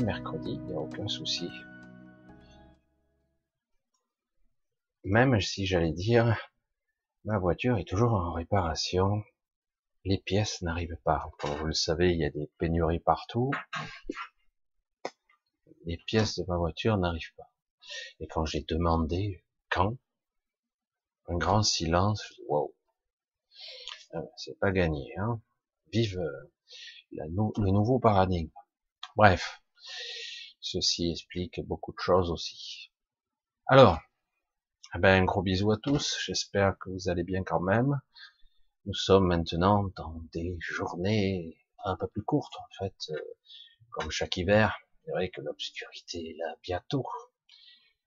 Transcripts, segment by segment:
mercredi, il n'y a aucun souci. Même si j'allais dire, ma voiture est toujours en réparation, les pièces n'arrivent pas. Comme vous le savez, il y a des pénuries partout. Les pièces de ma voiture n'arrivent pas. Et quand j'ai demandé quand, un grand silence, wow, ah, c'est pas gagné, hein. Vive euh, le nouveau paradigme. Bref, ceci explique beaucoup de choses aussi. Alors, eh ben, un gros bisou à tous. J'espère que vous allez bien quand même. Nous sommes maintenant dans des journées un peu plus courtes, en fait, euh, comme chaque hiver. C'est vrai que l'obscurité est là bientôt.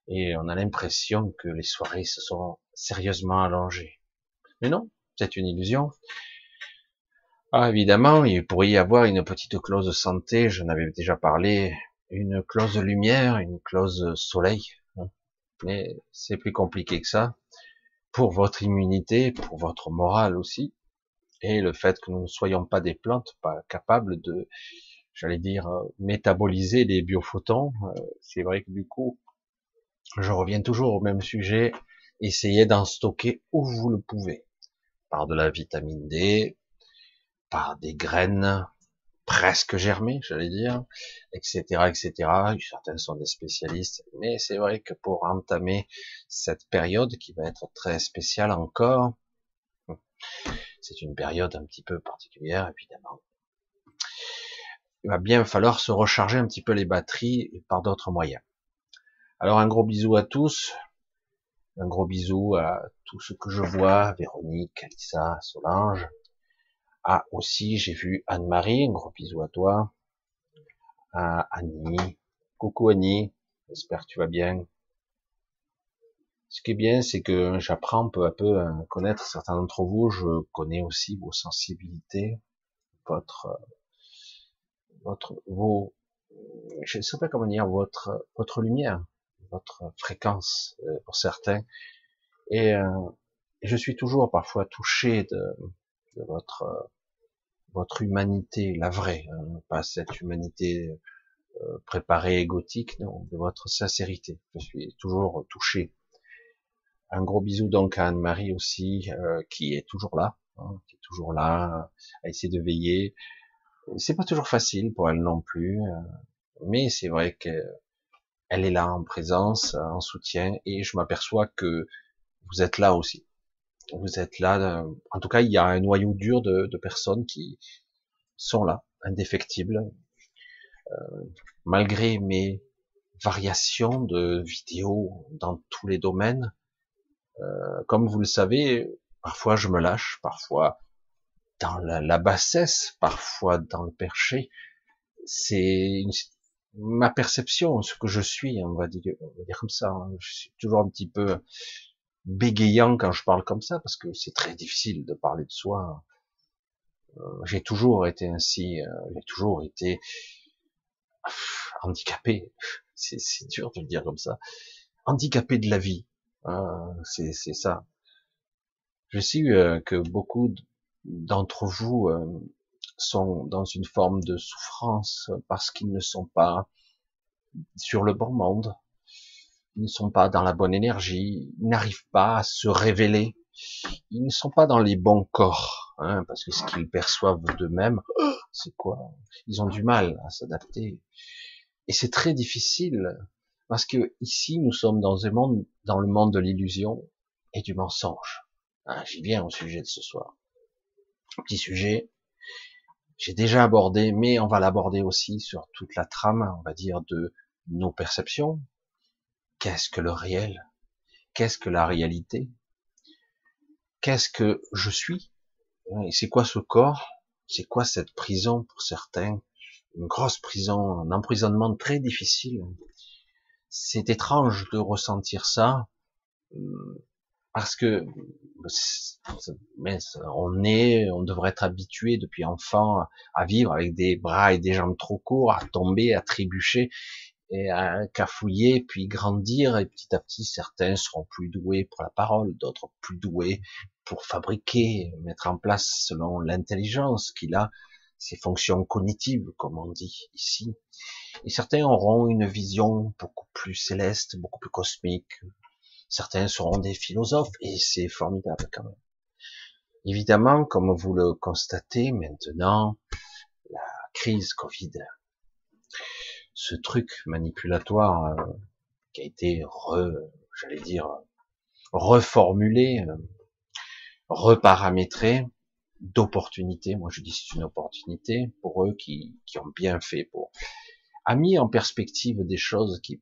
Et on a l'impression que les soirées se sont sérieusement allongées. Mais non, c'est une illusion. Ah, évidemment, il pourrait y avoir une petite clause santé, j'en avais déjà parlé, une clause lumière, une clause soleil, hein. mais c'est plus compliqué que ça, pour votre immunité, pour votre morale aussi, et le fait que nous ne soyons pas des plantes, pas capables de, j'allais dire, métaboliser les biophotons, euh, c'est vrai que du coup, je reviens toujours au même sujet, essayez d'en stocker où vous le pouvez, par de la vitamine D, par des graines presque germées, j'allais dire, etc., etc. Certains sont des spécialistes, mais c'est vrai que pour entamer cette période qui va être très spéciale encore, c'est une période un petit peu particulière, évidemment. Il va bien falloir se recharger un petit peu les batteries par d'autres moyens. Alors un gros bisou à tous, un gros bisou à tous ceux que je vois, Véronique, Alissa, Solange, ah, aussi, j'ai vu Anne-Marie, un gros bisou à toi. À Annie. Coucou Annie, j'espère que tu vas bien. Ce qui est bien, c'est que j'apprends peu à peu à connaître certains d'entre vous. Je connais aussi vos sensibilités, votre, votre, vos, je ne sais pas comment dire, votre, votre lumière, votre fréquence euh, pour certains. Et, euh, je suis toujours parfois touché de votre votre humanité, la vraie, hein, pas cette humanité euh, préparée gothique, non, de votre sincérité. Je suis toujours touché. Un gros bisou donc à Anne-Marie aussi, euh, qui est toujours là, hein, qui est toujours là, à essayer de veiller. C'est pas toujours facile pour elle non plus, euh, mais c'est vrai qu'elle est là en présence, en soutien, et je m'aperçois que vous êtes là aussi vous êtes là. Euh, en tout cas, il y a un noyau dur de, de personnes qui sont là, indéfectibles, euh, malgré mes variations de vidéos dans tous les domaines. Euh, comme vous le savez, parfois je me lâche, parfois dans la, la bassesse, parfois dans le perché. C'est ma perception, ce que je suis, on va dire, on va dire comme ça. Hein. Je suis toujours un petit peu bégayant quand je parle comme ça, parce que c'est très difficile de parler de soi. Euh, j'ai toujours été ainsi, euh, j'ai toujours été handicapé. C'est dur de le dire comme ça. Handicapé de la vie. C'est ça. Je sais euh, que beaucoup d'entre vous sont dans une forme de souffrance parce qu'ils ne sont pas sur le bon monde, ils ne sont pas dans la bonne énergie, ils n'arrivent pas à se révéler, ils ne sont pas dans les bons corps, hein, parce que ce qu'ils perçoivent d'eux-mêmes, c'est quoi? Ils ont du mal à s'adapter. Et c'est très difficile, parce que ici, nous sommes dans un monde, dans le monde de l'illusion et du mensonge. Hein, J'y viens au sujet de ce soir. Petit sujet, j'ai déjà abordé, mais on va l'aborder aussi sur toute la trame, on va dire, de nos perceptions, Qu'est-ce que le réel? Qu'est-ce que la réalité? Qu'est-ce que je suis? C'est quoi ce corps? C'est quoi cette prison pour certains? Une grosse prison, un emprisonnement très difficile. C'est étrange de ressentir ça euh, parce que on est, on devrait être habitué depuis enfant à vivre avec des bras et des jambes trop courts, à tomber, à trébucher, et à cafouiller, puis grandir, et petit à petit, certains seront plus doués pour la parole, d'autres plus doués pour fabriquer, mettre en place selon l'intelligence qu'il a, ces fonctions cognitives, comme on dit ici. Et certains auront une vision beaucoup plus céleste, beaucoup plus cosmique. Certains seront des philosophes, et c'est formidable quand même. Évidemment, comme vous le constatez maintenant, la crise Covid, ce truc manipulatoire euh, qui a été re, j'allais dire, reformulé, euh, reparamétré, d'opportunité. Moi, je dis c'est une opportunité pour eux qui, qui ont bien fait pour, a mis en perspective des choses qui,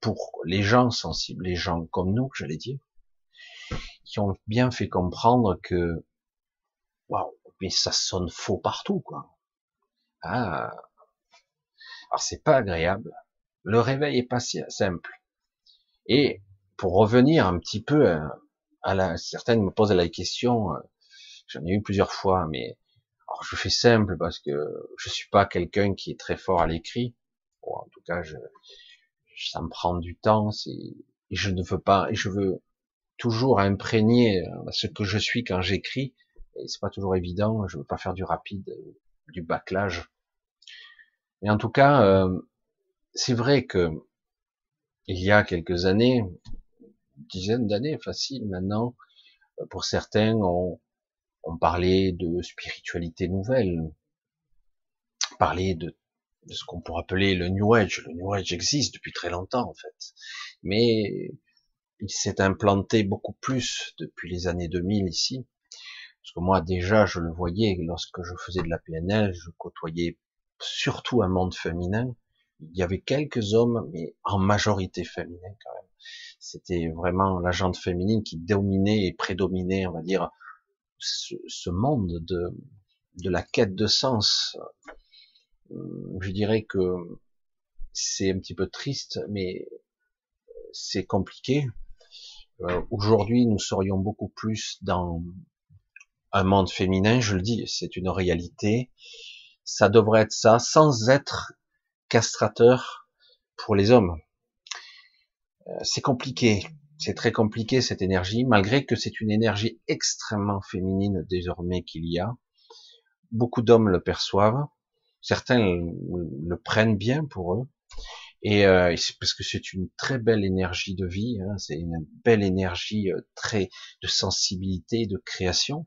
pour les gens sensibles, les gens comme nous, j'allais dire, qui ont bien fait comprendre que, waouh, mais ça sonne faux partout, quoi. Ah, alors c'est pas agréable. Le réveil est pas si simple. Et pour revenir un petit peu à, la, certaines me posent la question, euh, j'en ai eu plusieurs fois, mais alors je fais simple parce que je suis pas quelqu'un qui est très fort à l'écrit. en tout cas, je, ça me prend du temps, et je ne veux pas, et je veux toujours imprégner euh, ce que je suis quand j'écris. Et c'est pas toujours évident. Je veux pas faire du rapide, du bâclage. Mais en tout cas, euh, c'est vrai que il y a quelques années, une dizaine d'années, facile maintenant, euh, pour certains, on, on parlait de spiritualité nouvelle, parlait de, de ce qu'on pourrait appeler le New Age. Le New Age existe depuis très longtemps en fait, mais il s'est implanté beaucoup plus depuis les années 2000 ici. Parce que moi déjà je le voyais lorsque je faisais de la PNL, je côtoyais surtout un monde féminin. Il y avait quelques hommes, mais en majorité féminin quand même. C'était vraiment la gente féminine qui dominait et prédominait, on va dire, ce, monde de, de la quête de sens. Je dirais que c'est un petit peu triste, mais c'est compliqué euh, aujourd'hui, nous serions beaucoup plus dans un monde féminin, je le dis, c'est une réalité. Ça devrait être ça, sans être castrateur pour les hommes. Euh, c'est compliqué, c'est très compliqué cette énergie, malgré que c'est une énergie extrêmement féminine désormais qu'il y a. Beaucoup d'hommes le perçoivent, certains le prennent bien pour eux, et euh, parce que c'est une très belle énergie de vie, hein, c'est une belle énergie euh, très de sensibilité, de création.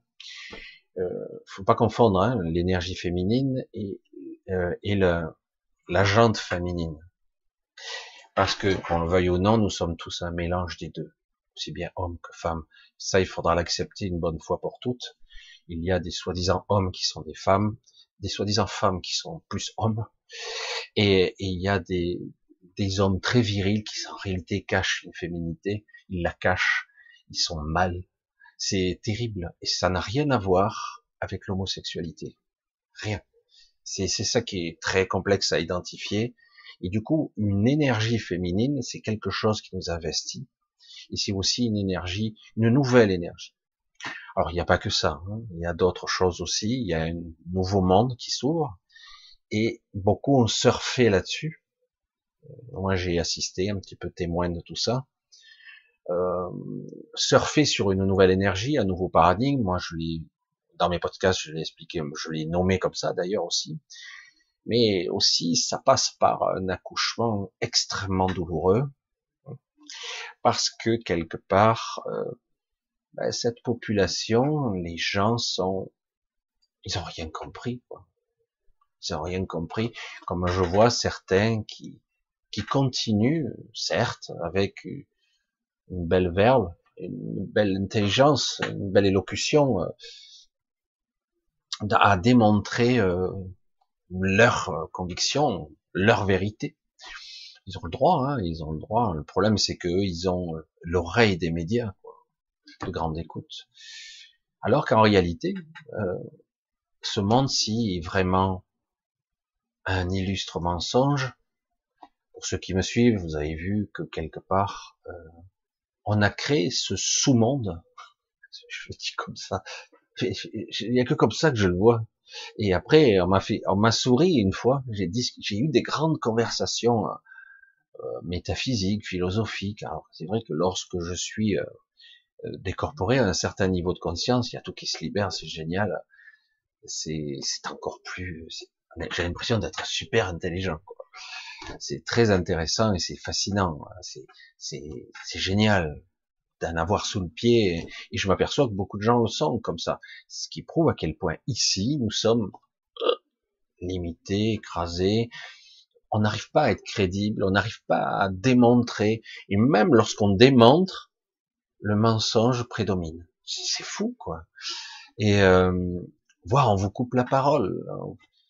Euh, faut pas confondre hein, l'énergie féminine et, euh, et la, jante féminine, parce que qu'on le veuille ou non, nous sommes tous un mélange des deux, aussi bien homme que femme. Ça, il faudra l'accepter une bonne fois pour toutes. Il y a des soi-disant hommes qui sont des femmes, des soi-disant femmes qui sont plus hommes, et, et il y a des, des hommes très virils qui en réalité cachent une féminité, ils la cachent, ils sont mal. C'est terrible et ça n'a rien à voir avec l'homosexualité. Rien. C'est ça qui est très complexe à identifier. Et du coup, une énergie féminine, c'est quelque chose qui nous investit. Et c'est aussi une énergie, une nouvelle énergie. Alors, il n'y a pas que ça. Hein. Il y a d'autres choses aussi. Il y a un nouveau monde qui s'ouvre. Et beaucoup ont surfé là-dessus. Euh, moi, j'ai assisté un petit peu témoin de tout ça. Euh, surfer sur une nouvelle énergie, un nouveau paradigme. Moi, je l'ai dans mes podcasts, je l'ai expliqué, je l'ai nommé comme ça d'ailleurs aussi. Mais aussi, ça passe par un accouchement extrêmement douloureux, parce que quelque part, euh, ben, cette population, les gens sont, ils ont rien compris, quoi. Ils ont rien compris. Comme je vois certains qui qui continue, certes, avec une belle verbe, une belle intelligence, une belle élocution, euh, à démontrer euh, leur euh, conviction, leur vérité. Ils ont le droit, hein, ils ont le droit. Le problème, c'est qu'eux, ils ont l'oreille des médias, quoi, de grande écoute. Alors qu'en réalité, ce monde-ci est vraiment un illustre mensonge pour ceux qui me suivent, vous avez vu que quelque part, euh, on a créé ce sous-monde. Je dis comme ça. Il n'y a que comme ça que je le vois. Et après, on m'a fait, on m'a souri une fois. J'ai eu des grandes conversations euh, métaphysiques, philosophiques. Alors, c'est vrai que lorsque je suis euh, décorporé à un certain niveau de conscience, il y a tout qui se libère, c'est génial. c'est encore plus, j'ai l'impression d'être super intelligent. C'est très intéressant et c'est fascinant. C'est génial d'en avoir sous le pied. Et je m'aperçois que beaucoup de gens le sont comme ça. Ce qui prouve à quel point ici, nous sommes euh, limités, écrasés. On n'arrive pas à être crédible, on n'arrive pas à démontrer. Et même lorsqu'on démontre, le mensonge prédomine. C'est fou, quoi. Et euh, on vous coupe la parole.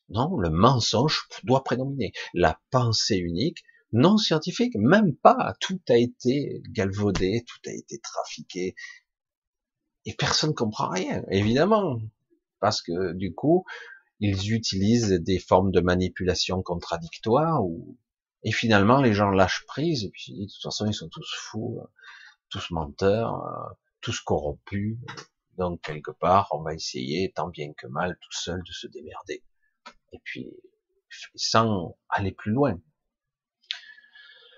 Non, le mensonge doit prédominer. La pensée unique, non scientifique, même pas. Tout a été galvaudé, tout a été trafiqué. Et personne ne comprend rien, évidemment. Parce que, du coup, ils utilisent des formes de manipulation contradictoires ou, et finalement, les gens lâchent prise, et puis, de toute façon, ils sont tous fous, tous menteurs, tous corrompus. Donc, quelque part, on va essayer, tant bien que mal, tout seul, de se démerder. Et puis, sans aller plus loin.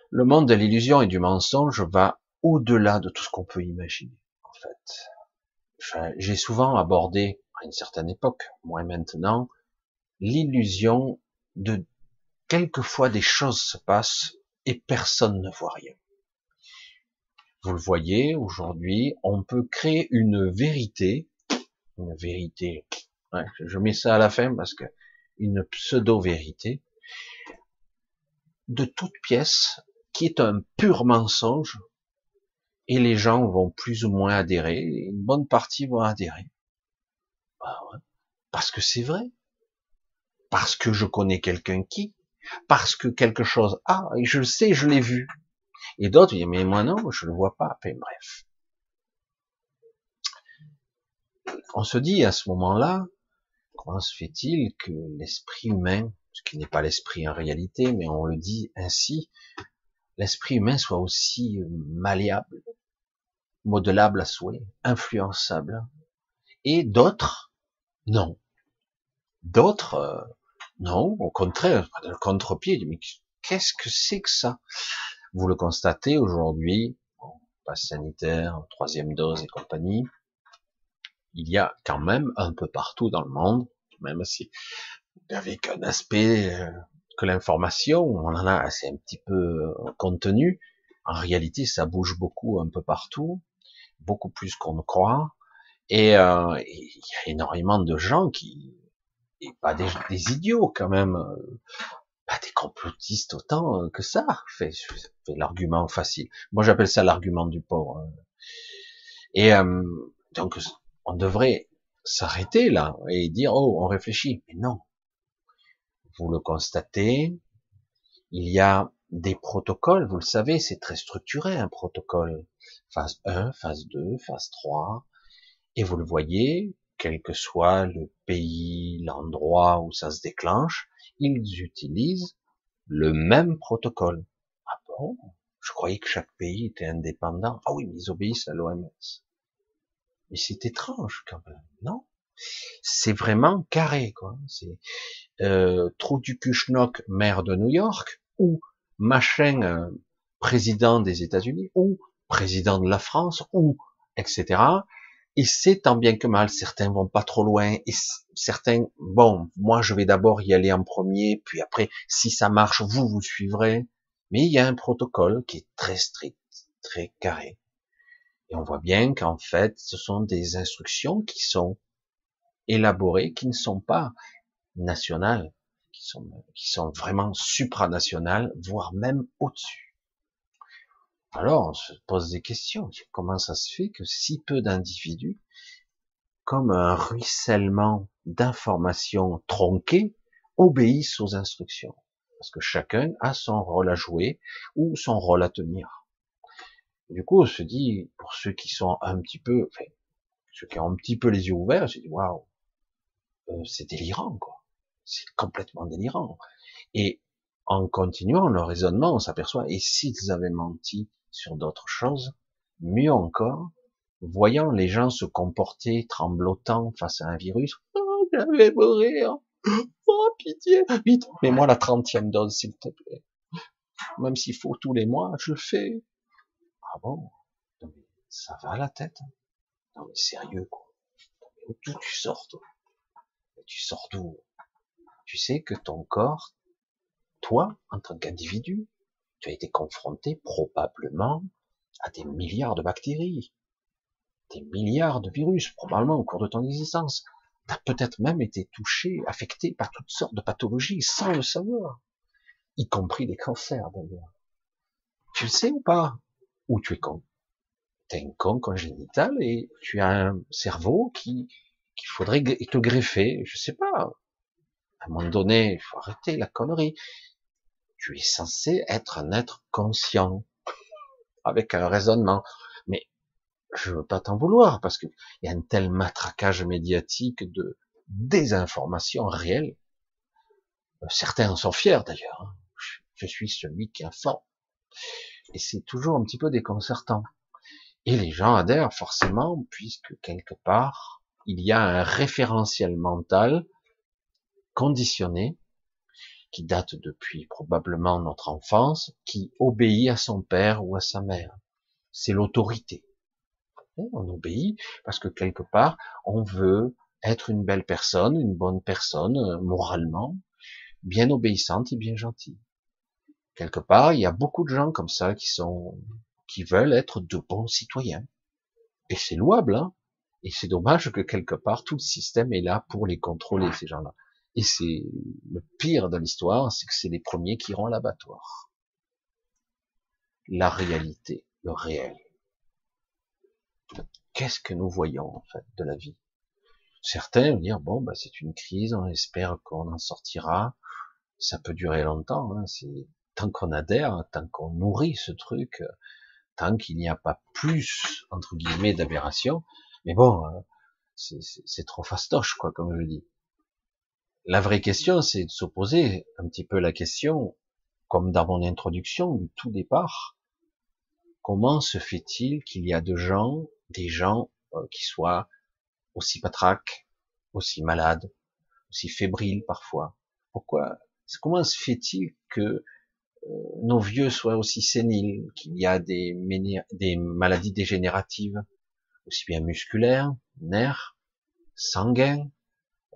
Le monde de l'illusion et du mensonge va au-delà de tout ce qu'on peut imaginer, en fait. J'ai souvent abordé, à une certaine époque, moi maintenant, l'illusion de quelquefois des choses se passent et personne ne voit rien. Vous le voyez, aujourd'hui, on peut créer une vérité, une vérité, je mets ça à la fin parce que une pseudo-vérité, de toute pièce qui est un pur mensonge, et les gens vont plus ou moins adhérer, une bonne partie vont adhérer. Bah parce que c'est vrai. Parce que je connais quelqu'un qui, parce que quelque chose ah, et je le sais, je l'ai vu. Et d'autres disent, mais moi non, je le vois pas. Bref. On se dit à ce moment-là, comment se fait-il que l'esprit humain, ce qui n'est pas l'esprit en réalité, mais on le dit ainsi, l'esprit humain soit aussi malléable, modelable à souhait, influençable. Et d'autres, non. D'autres, euh, non, au contraire, le contre-pied, mais qu'est-ce que c'est que ça? Vous le constatez aujourd'hui, bon, passe sanitaire, troisième dose et compagnie, il y a quand même un peu partout dans le monde, même si avec un aspect euh, que l'information, on en a assez un petit peu euh, contenu. En réalité, ça bouge beaucoup un peu partout, beaucoup plus qu'on ne croit. Et euh, il y a énormément de gens qui, et pas des, idiots quand même, euh, pas des complotistes autant que ça. Fait, fait l'argument facile. Moi, j'appelle ça l'argument du pauvre. Et donc, on devrait s'arrêter là et dire oh, on réfléchit. Mais non, vous le constatez, il y a des protocoles, vous le savez, c'est très structuré un protocole. Phase 1, phase 2, phase 3, et vous le voyez, quel que soit le pays, l'endroit où ça se déclenche, ils utilisent le même protocole. Ah bon? Je croyais que chaque pays était indépendant. Ah oui, mais ils obéissent à l'OMS. Mais c'est étrange quand même, non? C'est vraiment carré, quoi. C'est euh, Trou du Kuchnok, maire de New York, ou machin euh, président des États-Unis, ou président de la France, ou etc. Et c'est tant bien que mal. Certains vont pas trop loin, et certains, bon, moi je vais d'abord y aller en premier, puis après, si ça marche, vous vous suivrez. Mais il y a un protocole qui est très strict, très carré. Et on voit bien qu'en fait, ce sont des instructions qui sont élaborées qui ne sont pas nationales, qui sont, vraiment supranationales, voire même au-dessus. Alors, on se pose des questions. Comment ça se fait que si peu d'individus, comme un ruissellement d'informations tronquées, obéissent aux instructions? Parce que chacun a son rôle à jouer ou son rôle à tenir. Du coup, on se dit, pour ceux qui sont un petit peu, enfin, ceux qui ont un petit peu les yeux ouverts, je dis, waouh, euh, c'est délirant, quoi. C'est complètement délirant. Et en continuant le raisonnement, on s'aperçoit, et s'ils avaient menti sur d'autres choses, mieux encore, voyant les gens se comporter tremblotant face à un virus, oh, je vais mourir, oh, pitié, vite, mets-moi la trentième dose, s'il te plaît. Même s'il faut tous les mois, je le fais. Ah bon? ça va la tête? Non mais sérieux, quoi. D'où tu sors, toi? tu sors d'où? Tu sais que ton corps, toi, en tant qu'individu, tu as été confronté probablement à des milliards de bactéries, des milliards de virus, probablement au cours de ton existence. Tu as peut-être même été touché, affecté par toutes sortes de pathologies sans le savoir, y compris des cancers d'ailleurs. Tu le sais ou pas? Ou tu es con Tu es un con congénital et tu as un cerveau qui qu'il faudrait te greffer, je sais pas. À un moment donné, il faut arrêter la connerie. Tu es censé être un être conscient, avec un raisonnement. Mais je veux pas t'en vouloir parce qu'il y a un tel matraquage médiatique de désinformation réelle. Certains en sont fiers d'ailleurs. Hein. Je suis celui qui informe. Et c'est toujours un petit peu déconcertant. Et les gens adhèrent forcément puisque quelque part, il y a un référentiel mental conditionné qui date depuis probablement notre enfance, qui obéit à son père ou à sa mère. C'est l'autorité. On obéit parce que quelque part, on veut être une belle personne, une bonne personne, euh, moralement, bien obéissante et bien gentille. Quelque part, il y a beaucoup de gens comme ça qui sont, qui veulent être de bons citoyens. Et c'est louable, hein. Et c'est dommage que quelque part, tout le système est là pour les contrôler, ces gens-là. Et c'est le pire de l'histoire, c'est que c'est les premiers qui iront à l'abattoir. La réalité, le réel. Qu'est-ce que nous voyons en fait de la vie? Certains vont dire bon, bah, c'est une crise, on espère qu'on en sortira. Ça peut durer longtemps. Hein, c'est tant qu'on adhère, tant qu'on nourrit ce truc, tant qu'il n'y a pas plus entre guillemets d'aberration. Mais bon, hein, c'est trop fastoche quoi, comme je dis. La vraie question, c'est de s'opposer un petit peu la question, comme dans mon introduction du tout départ, comment se fait-il qu'il y a de gens, des gens euh, qui soient aussi patraques, aussi malades, aussi fébriles parfois? Pourquoi Comment se fait-il que euh, nos vieux soient aussi séniles, qu'il y a des, maladies dégénératives, aussi bien musculaires, nerfs, sanguins,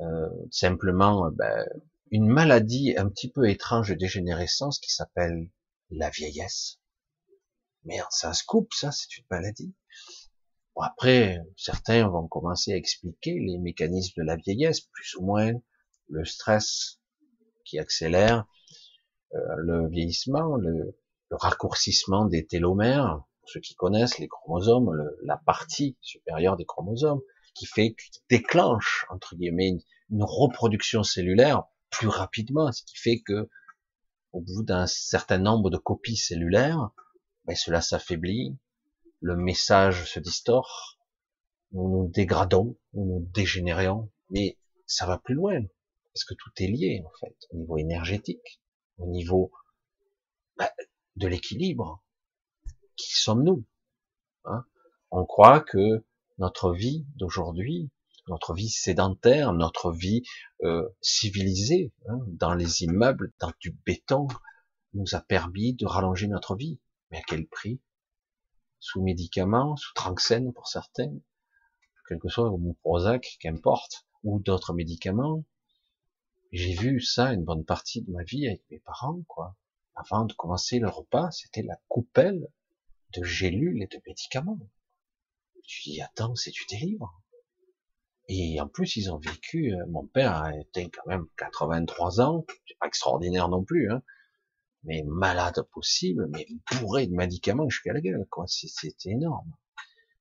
euh, simplement euh, ben, une maladie un petit peu étrange de dégénérescence qui s'appelle la vieillesse. Merde, ça se coupe, ça, c'est une maladie. Bon, après, certains vont commencer à expliquer les mécanismes de la vieillesse, plus ou moins le stress qui accélère euh, le vieillissement, le, raccourcissement des télomères, pour ceux qui connaissent les chromosomes, la partie supérieure des chromosomes, qui fait, qui déclenche, entre guillemets, une, reproduction cellulaire plus rapidement, ce qui fait que, au bout d'un certain nombre de copies cellulaires, ben cela s'affaiblit, le message se distord, nous nous dégradons, nous nous dégénérons, mais ça va plus loin, parce que tout est lié, en fait, au niveau énergétique, au niveau ben, de l'équilibre. Qui sommes-nous hein On croit que notre vie d'aujourd'hui, notre vie sédentaire, notre vie euh, civilisée, hein, dans les immeubles, dans du béton, nous a permis de rallonger notre vie. Mais à quel prix? Sous médicaments, sous tranxène pour certains, quel que soit, ou Prozac, qu'importe, ou d'autres médicaments. J'ai vu ça une bonne partie de ma vie avec mes parents, quoi. Avant de commencer le repas, c'était la coupelle de gélules et de médicaments. Tu dis, attends, c'est du délivre. Et en plus, ils ont vécu, euh, mon père été quand même 83 ans, pas extraordinaire non plus, hein, mais malade possible, mais bourré de médicaments jusqu'à la gueule, quoi. C'était énorme.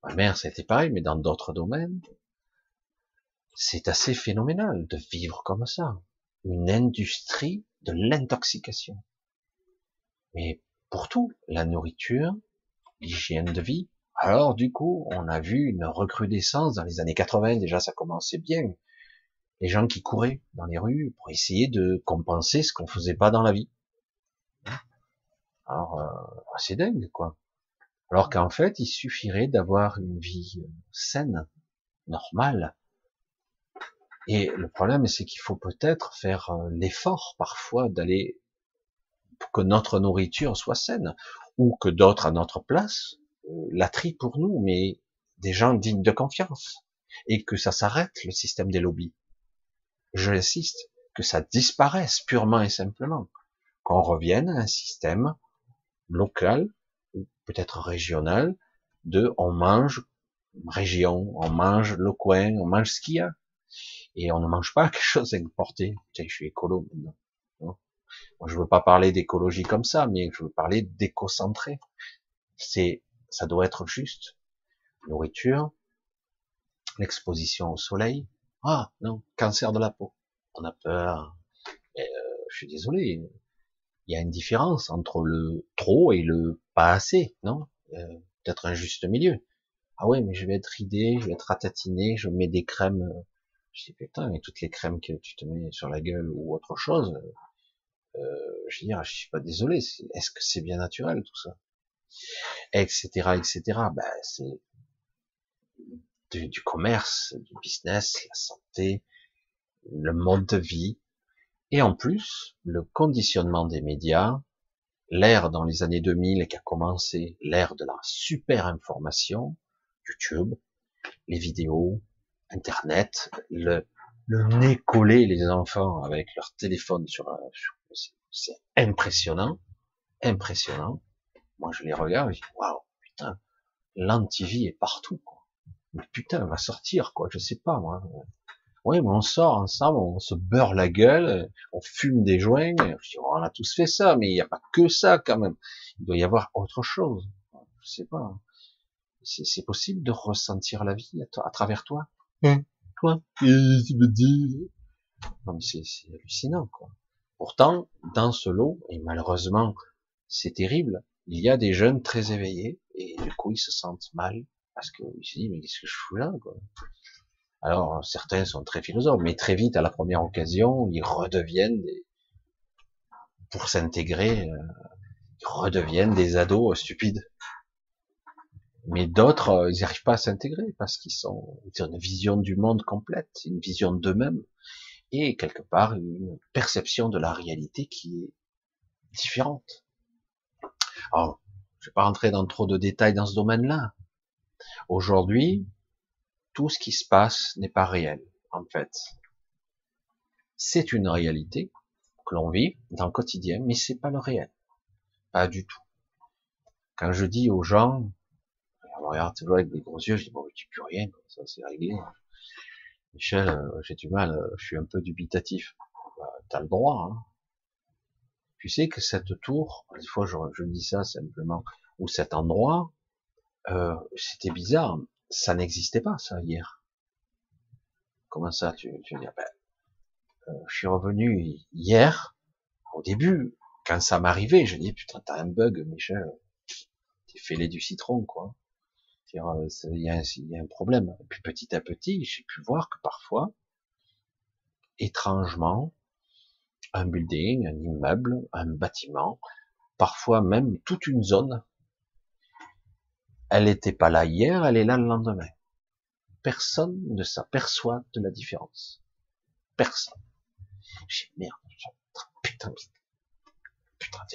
Ma mère, c'était pareil, mais dans d'autres domaines. C'est assez phénoménal de vivre comme ça. Une industrie de l'intoxication. Mais pour tout, la nourriture, l'hygiène de vie, alors du coup, on a vu une recrudescence dans les années 80, déjà ça commençait bien. Les gens qui couraient dans les rues pour essayer de compenser ce qu'on faisait pas dans la vie. Alors, euh, c'est dingue, quoi. Alors qu'en fait, il suffirait d'avoir une vie saine, normale. Et le problème, c'est qu'il faut peut-être faire euh, l'effort parfois d'aller pour que notre nourriture soit saine, ou que d'autres à notre place la tri pour nous, mais des gens dignes de confiance, et que ça s'arrête le système des lobbies. j'insiste, que ça disparaisse purement et simplement, qu'on revienne à un système local, peut-être régional, de on mange région, on mange le coin, on mange ce qu'il y a. Et on ne mange pas quelque chose importé. Tiens, je suis écolo maintenant. Moi, je veux pas parler d'écologie comme ça, mais je veux parler d'éco-centré. C'est, ça doit être juste. Nourriture, l'exposition au soleil. Ah, non, cancer de la peau. On a peur. Euh, je suis désolé. Il y a une différence entre le trop et le pas assez, non? Euh, peut-être un juste milieu. Ah ouais, mais je vais être ridé, je vais être ratatiné, je mets des crèmes. Je dis putain, mais toutes les crèmes que tu te mets sur la gueule ou autre chose, euh, je veux dire, je suis pas désolé. Est-ce que c'est bien naturel tout ça, etc., etc. Ben c'est du, du, commerce, du business, la santé, le mode de vie, et en plus le conditionnement des médias, l'ère dans les années 2000 qui a commencé, l'ère de la super information, YouTube, les vidéos, Internet, le, le nez collé les enfants avec leur téléphone sur, c'est impressionnant, impressionnant. Moi, je les regarde, je dis, waouh, putain, l'antivie est partout, quoi. Mais putain, elle va sortir, quoi, je sais pas, moi. Oui, mais on sort ensemble, on se beurre la gueule, on fume des joints. Je dis, on a tous fait ça, mais il n'y a pas que ça, quand même. Il doit y avoir autre chose. Je sais pas c'est possible de ressentir la vie à, travers toi? Hein Toi Non mais c'est hallucinant quoi. Pourtant, dans ce lot, et malheureusement c'est terrible, il y a des jeunes très éveillés, et du coup ils se sentent mal, parce qu'ils se disent mais qu'est-ce que je fous là quoi? Alors certains sont très philosophes, mais très vite à la première occasion, ils redeviennent des... pour s'intégrer, euh, ils redeviennent des ados stupides mais d'autres, euh, ils n'arrivent pas à s'intégrer parce qu'ils sont une vision du monde complète, une vision d'eux-mêmes et quelque part une perception de la réalité qui est différente. Alors, je vais pas rentrer dans trop de détails dans ce domaine-là. Aujourd'hui, tout ce qui se passe n'est pas réel, en fait. C'est une réalité que l'on vit dans le quotidien, mais c'est pas le réel. Pas du tout. Quand je dis aux gens, me regarde toujours avec des gros yeux, je dis, bon, tu plus rien, ça c'est réglé. Michel, euh, j'ai du mal, euh, je suis un peu dubitatif. Bah, T'as le droit. Hein. Tu sais que cette tour, des fois je, je dis ça simplement, ou cet endroit, euh, c'était bizarre, ça n'existait pas ça hier. Comment ça, tu, tu veux dire? Ben, euh, Je suis revenu hier, au début, quand ça m'arrivait, je dis putain t'as un bug, Michel, t'es fêlé du citron quoi. Euh, il y, a un, problème. Et puis petit à petit, j'ai pu voir que parfois, étrangement, un building, un immeuble, un bâtiment, parfois même toute une zone, elle n'était pas là hier, elle est là le lendemain. Personne ne s'aperçoit de la différence. Personne. J'ai merde, putain, putain,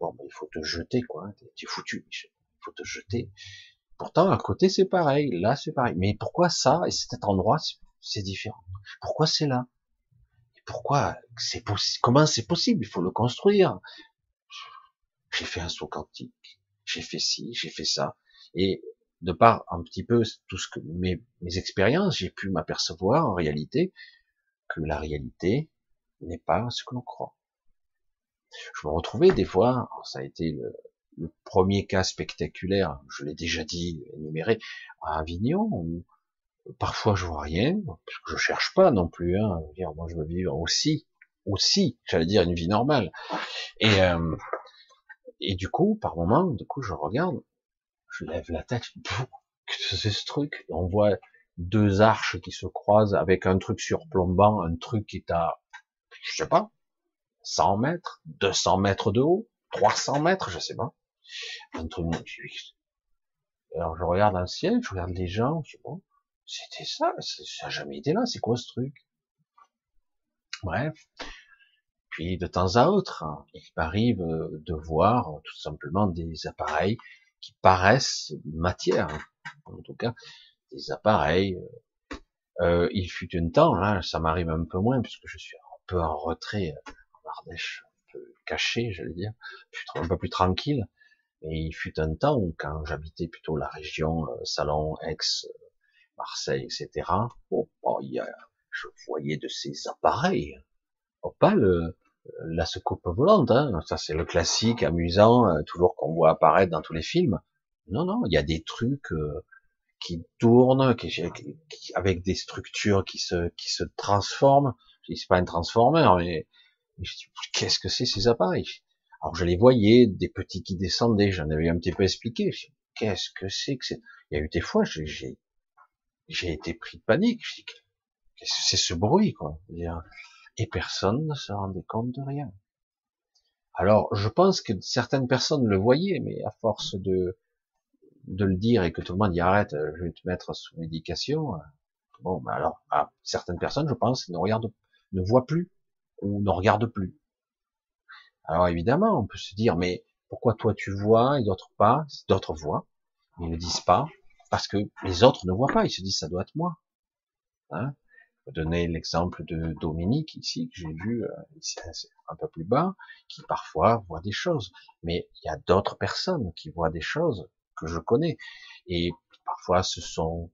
bon, il faut te jeter, quoi. T'es foutu, Il faut te jeter. Pourtant, à côté, c'est pareil. Là, c'est pareil. Mais pourquoi ça et cet endroit, c'est différent? Pourquoi c'est là? Pourquoi c'est Comment c'est possible? Il faut le construire. J'ai fait un saut quantique. J'ai fait ci, j'ai fait ça. Et de par un petit peu tout ce que mes, mes expériences, j'ai pu m'apercevoir en réalité que la réalité n'est pas ce que l'on croit. Je me retrouvais des fois, ça a été le, le premier cas spectaculaire, je l'ai déjà dit, énuméré, à Avignon, où parfois je vois rien, parce que je cherche pas non plus, hein, dire, moi je veux vivre aussi, aussi, j'allais dire une vie normale. Et, euh, et du coup, par moment, du coup, je regarde, je lève la tête, que c'est ce truc? On voit deux arches qui se croisent avec un truc surplombant, un truc qui est à, je sais pas, 100 mètres, 200 mètres de haut, 300 mètres, je sais pas. Alors je regarde un ciel, je regarde les gens, je dis bon, c'était ça, ça n'a jamais été là, c'est quoi ce truc? Bref. Puis de temps à autre, hein, il m'arrive euh, de voir tout simplement des appareils qui paraissent matière, en tout cas des appareils euh, Euh, il fut un temps, là, ça m'arrive un peu moins puisque je suis un peu en retrait euh, en Ardèche, un peu caché, j'allais dire, un peu plus tranquille. Et il fut un temps où quand j'habitais plutôt la région, euh, Salon, Aix, Marseille, etc. Oh, oh, je voyais de ces appareils. Oh, pas le, la soucoupe volante, hein. ça c'est le classique amusant, toujours qu'on voit apparaître dans tous les films. Non, non, il y a des trucs qui tournent, qui, avec des structures qui se, qui se transforment. Je dis, c'est pas un transformeur, mais, qu'est-ce que c'est ces appareils? Alors je les voyais, des petits qui descendaient, j'en avais un petit peu expliqué. Qu'est-ce que c'est que c'est? Il y a eu des fois, j'ai, été pris de panique. Je dis, qu'est-ce que c'est ce bruit, quoi? Et personne ne se rendait compte de rien. Alors, je pense que certaines personnes le voyaient, mais à force de, de le dire et que tout le monde dit arrête, euh, je vais te mettre sous médication, euh, bon, ben alors, certaines personnes, je pense, ne regardent, ne voient plus ou ne regardent plus. Alors évidemment, on peut se dire, mais pourquoi toi tu vois et d'autres pas, d'autres voient, ils ne disent pas, parce que les autres ne voient pas, ils se disent ça doit être moi. Hein je vais donner l'exemple de Dominique ici que j'ai vu euh, un peu plus bas, qui parfois voit des choses, mais il y a d'autres personnes qui voient des choses que je connais. Et parfois, ce sont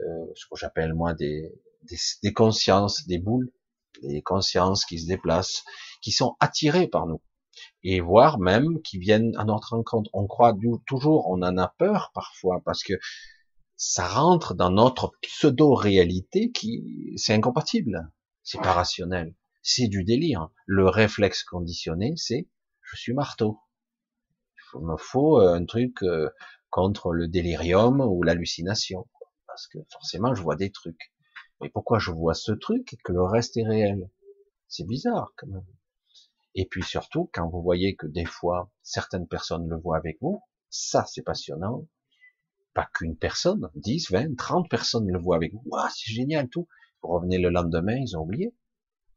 euh, ce que j'appelle moi des, des, des, consciences, des boules, des consciences qui se déplacent, qui sont attirées par nous, et voire même qui viennent à notre rencontre. On croit toujours, on en a peur parfois parce que ça rentre dans notre pseudo-réalité qui c'est incompatible, c'est pas rationnel, c'est du délire. Le réflexe conditionné, c'est je suis marteau. Il me faut un truc euh, contre le délirium ou l'hallucination. Parce que forcément, je vois des trucs. Mais pourquoi je vois ce truc et que le reste est réel? C'est bizarre quand même. Et puis surtout, quand vous voyez que des fois, certaines personnes le voient avec vous, ça c'est passionnant. Pas qu'une personne, 10, 20, 30 personnes le voient avec vous. c'est génial tout. Vous revenez le lendemain, ils ont oublié.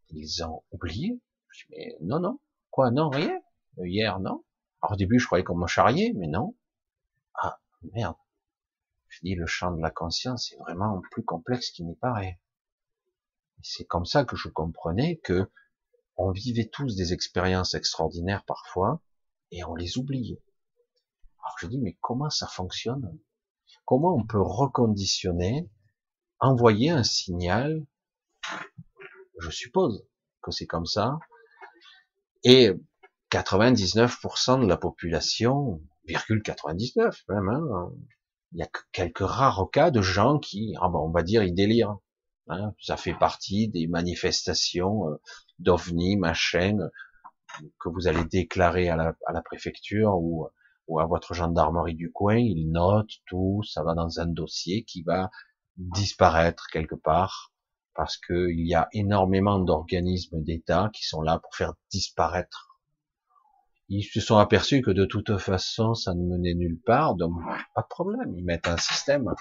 Ils ont oublié. Je dis, mais non, non. Quoi, non, rien. Hier, non. Alors au début, je croyais qu'on me charriait, mais non. Ah, merde. Je dis, le champ de la conscience est vraiment plus complexe qu'il n'y paraît. C'est comme ça que je comprenais que on vivait tous des expériences extraordinaires parfois, et on les oubliait. Alors je dis, mais comment ça fonctionne? Comment on peut reconditionner, envoyer un signal Je suppose que c'est comme ça. Et 99% de la population 99 même. Hein. Il y a que quelques rares cas de gens qui, ah on va dire, ils délirent. Hein. Ça fait partie des manifestations euh, d'ovnis, machin, que vous allez déclarer à la, à la préfecture ou, ou à votre gendarmerie du coin. Ils notent tout, ça va dans un dossier qui va disparaître quelque part parce qu'il y a énormément d'organismes d'État qui sont là pour faire disparaître ils se sont aperçus que de toute façon, ça ne menait nulle part, donc pas de problème, ils mettent un système.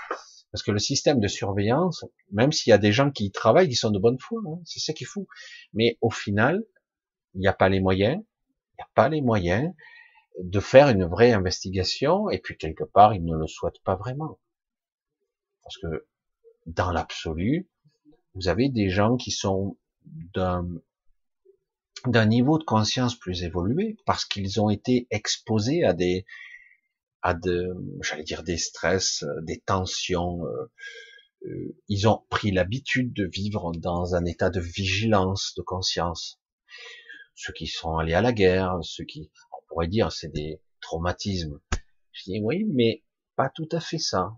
Parce que le système de surveillance, même s'il y a des gens qui y travaillent, qui sont de bonne foi, hein, c'est ça qui est fou. Mais au final, il n'y a pas les moyens, il n'y a pas les moyens de faire une vraie investigation, et puis quelque part, ils ne le souhaitent pas vraiment. Parce que dans l'absolu, vous avez des gens qui sont d'un d'un niveau de conscience plus évolué parce qu'ils ont été exposés à des à de j'allais dire des stress, euh, des tensions. Euh, euh, ils ont pris l'habitude de vivre dans un état de vigilance, de conscience. Ceux qui sont allés à la guerre, ceux qui, on pourrait dire, c'est des traumatismes. Je dis oui, mais pas tout à fait ça.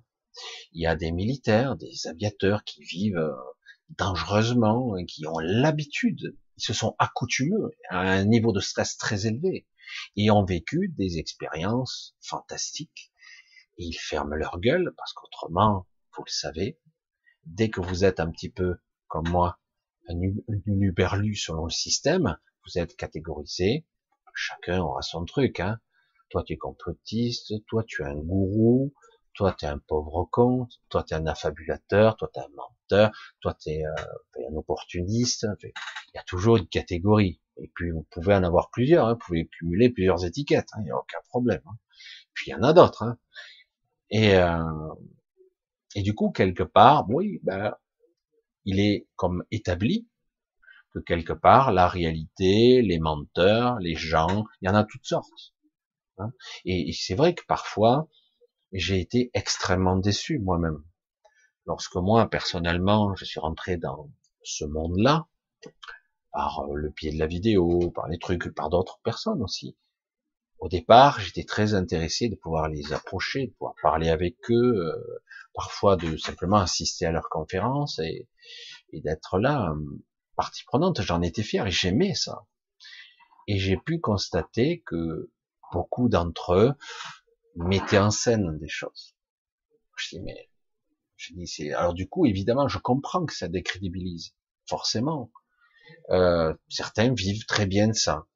Il y a des militaires, des aviateurs qui vivent dangereusement, qui ont l'habitude ils se sont accoutumés à un niveau de stress très élevé et ont vécu des expériences fantastiques. Et ils ferment leur gueule parce qu'autrement, vous le savez, dès que vous êtes un petit peu comme moi, un uberlu selon le système, vous êtes catégorisé. Chacun aura son truc. Hein. Toi, tu es complotiste. Toi, tu es un gourou toi tu es un pauvre con, toi tu es un affabulateur, toi tu es un menteur, toi tu es euh, un opportuniste. Il y a toujours une catégorie. Et puis vous pouvez en avoir plusieurs, hein. vous pouvez cumuler plusieurs étiquettes, hein. il n'y a aucun problème. Hein. Puis il y en a d'autres. Hein. Et, euh, et du coup, quelque part, oui, ben, il est comme établi que quelque part, la réalité, les menteurs, les gens, il y en a toutes sortes. Hein. et c'est vrai que parfois, j'ai été extrêmement déçu moi-même. Lorsque moi, personnellement, je suis rentré dans ce monde-là, par euh, le pied de la vidéo, par les trucs, par d'autres personnes aussi. Au départ, j'étais très intéressé de pouvoir les approcher, de pouvoir parler avec eux, euh, parfois de simplement assister à leurs conférences et, d'être là, euh, partie prenante. J'en étais fier et j'aimais ça. Et j'ai pu constater que beaucoup d'entre eux mettaient en scène des choses. Je dis mais, je dis c'est alors du coup évidemment je comprends que ça décrédibilise forcément. Euh, certains vivent très bien de ça.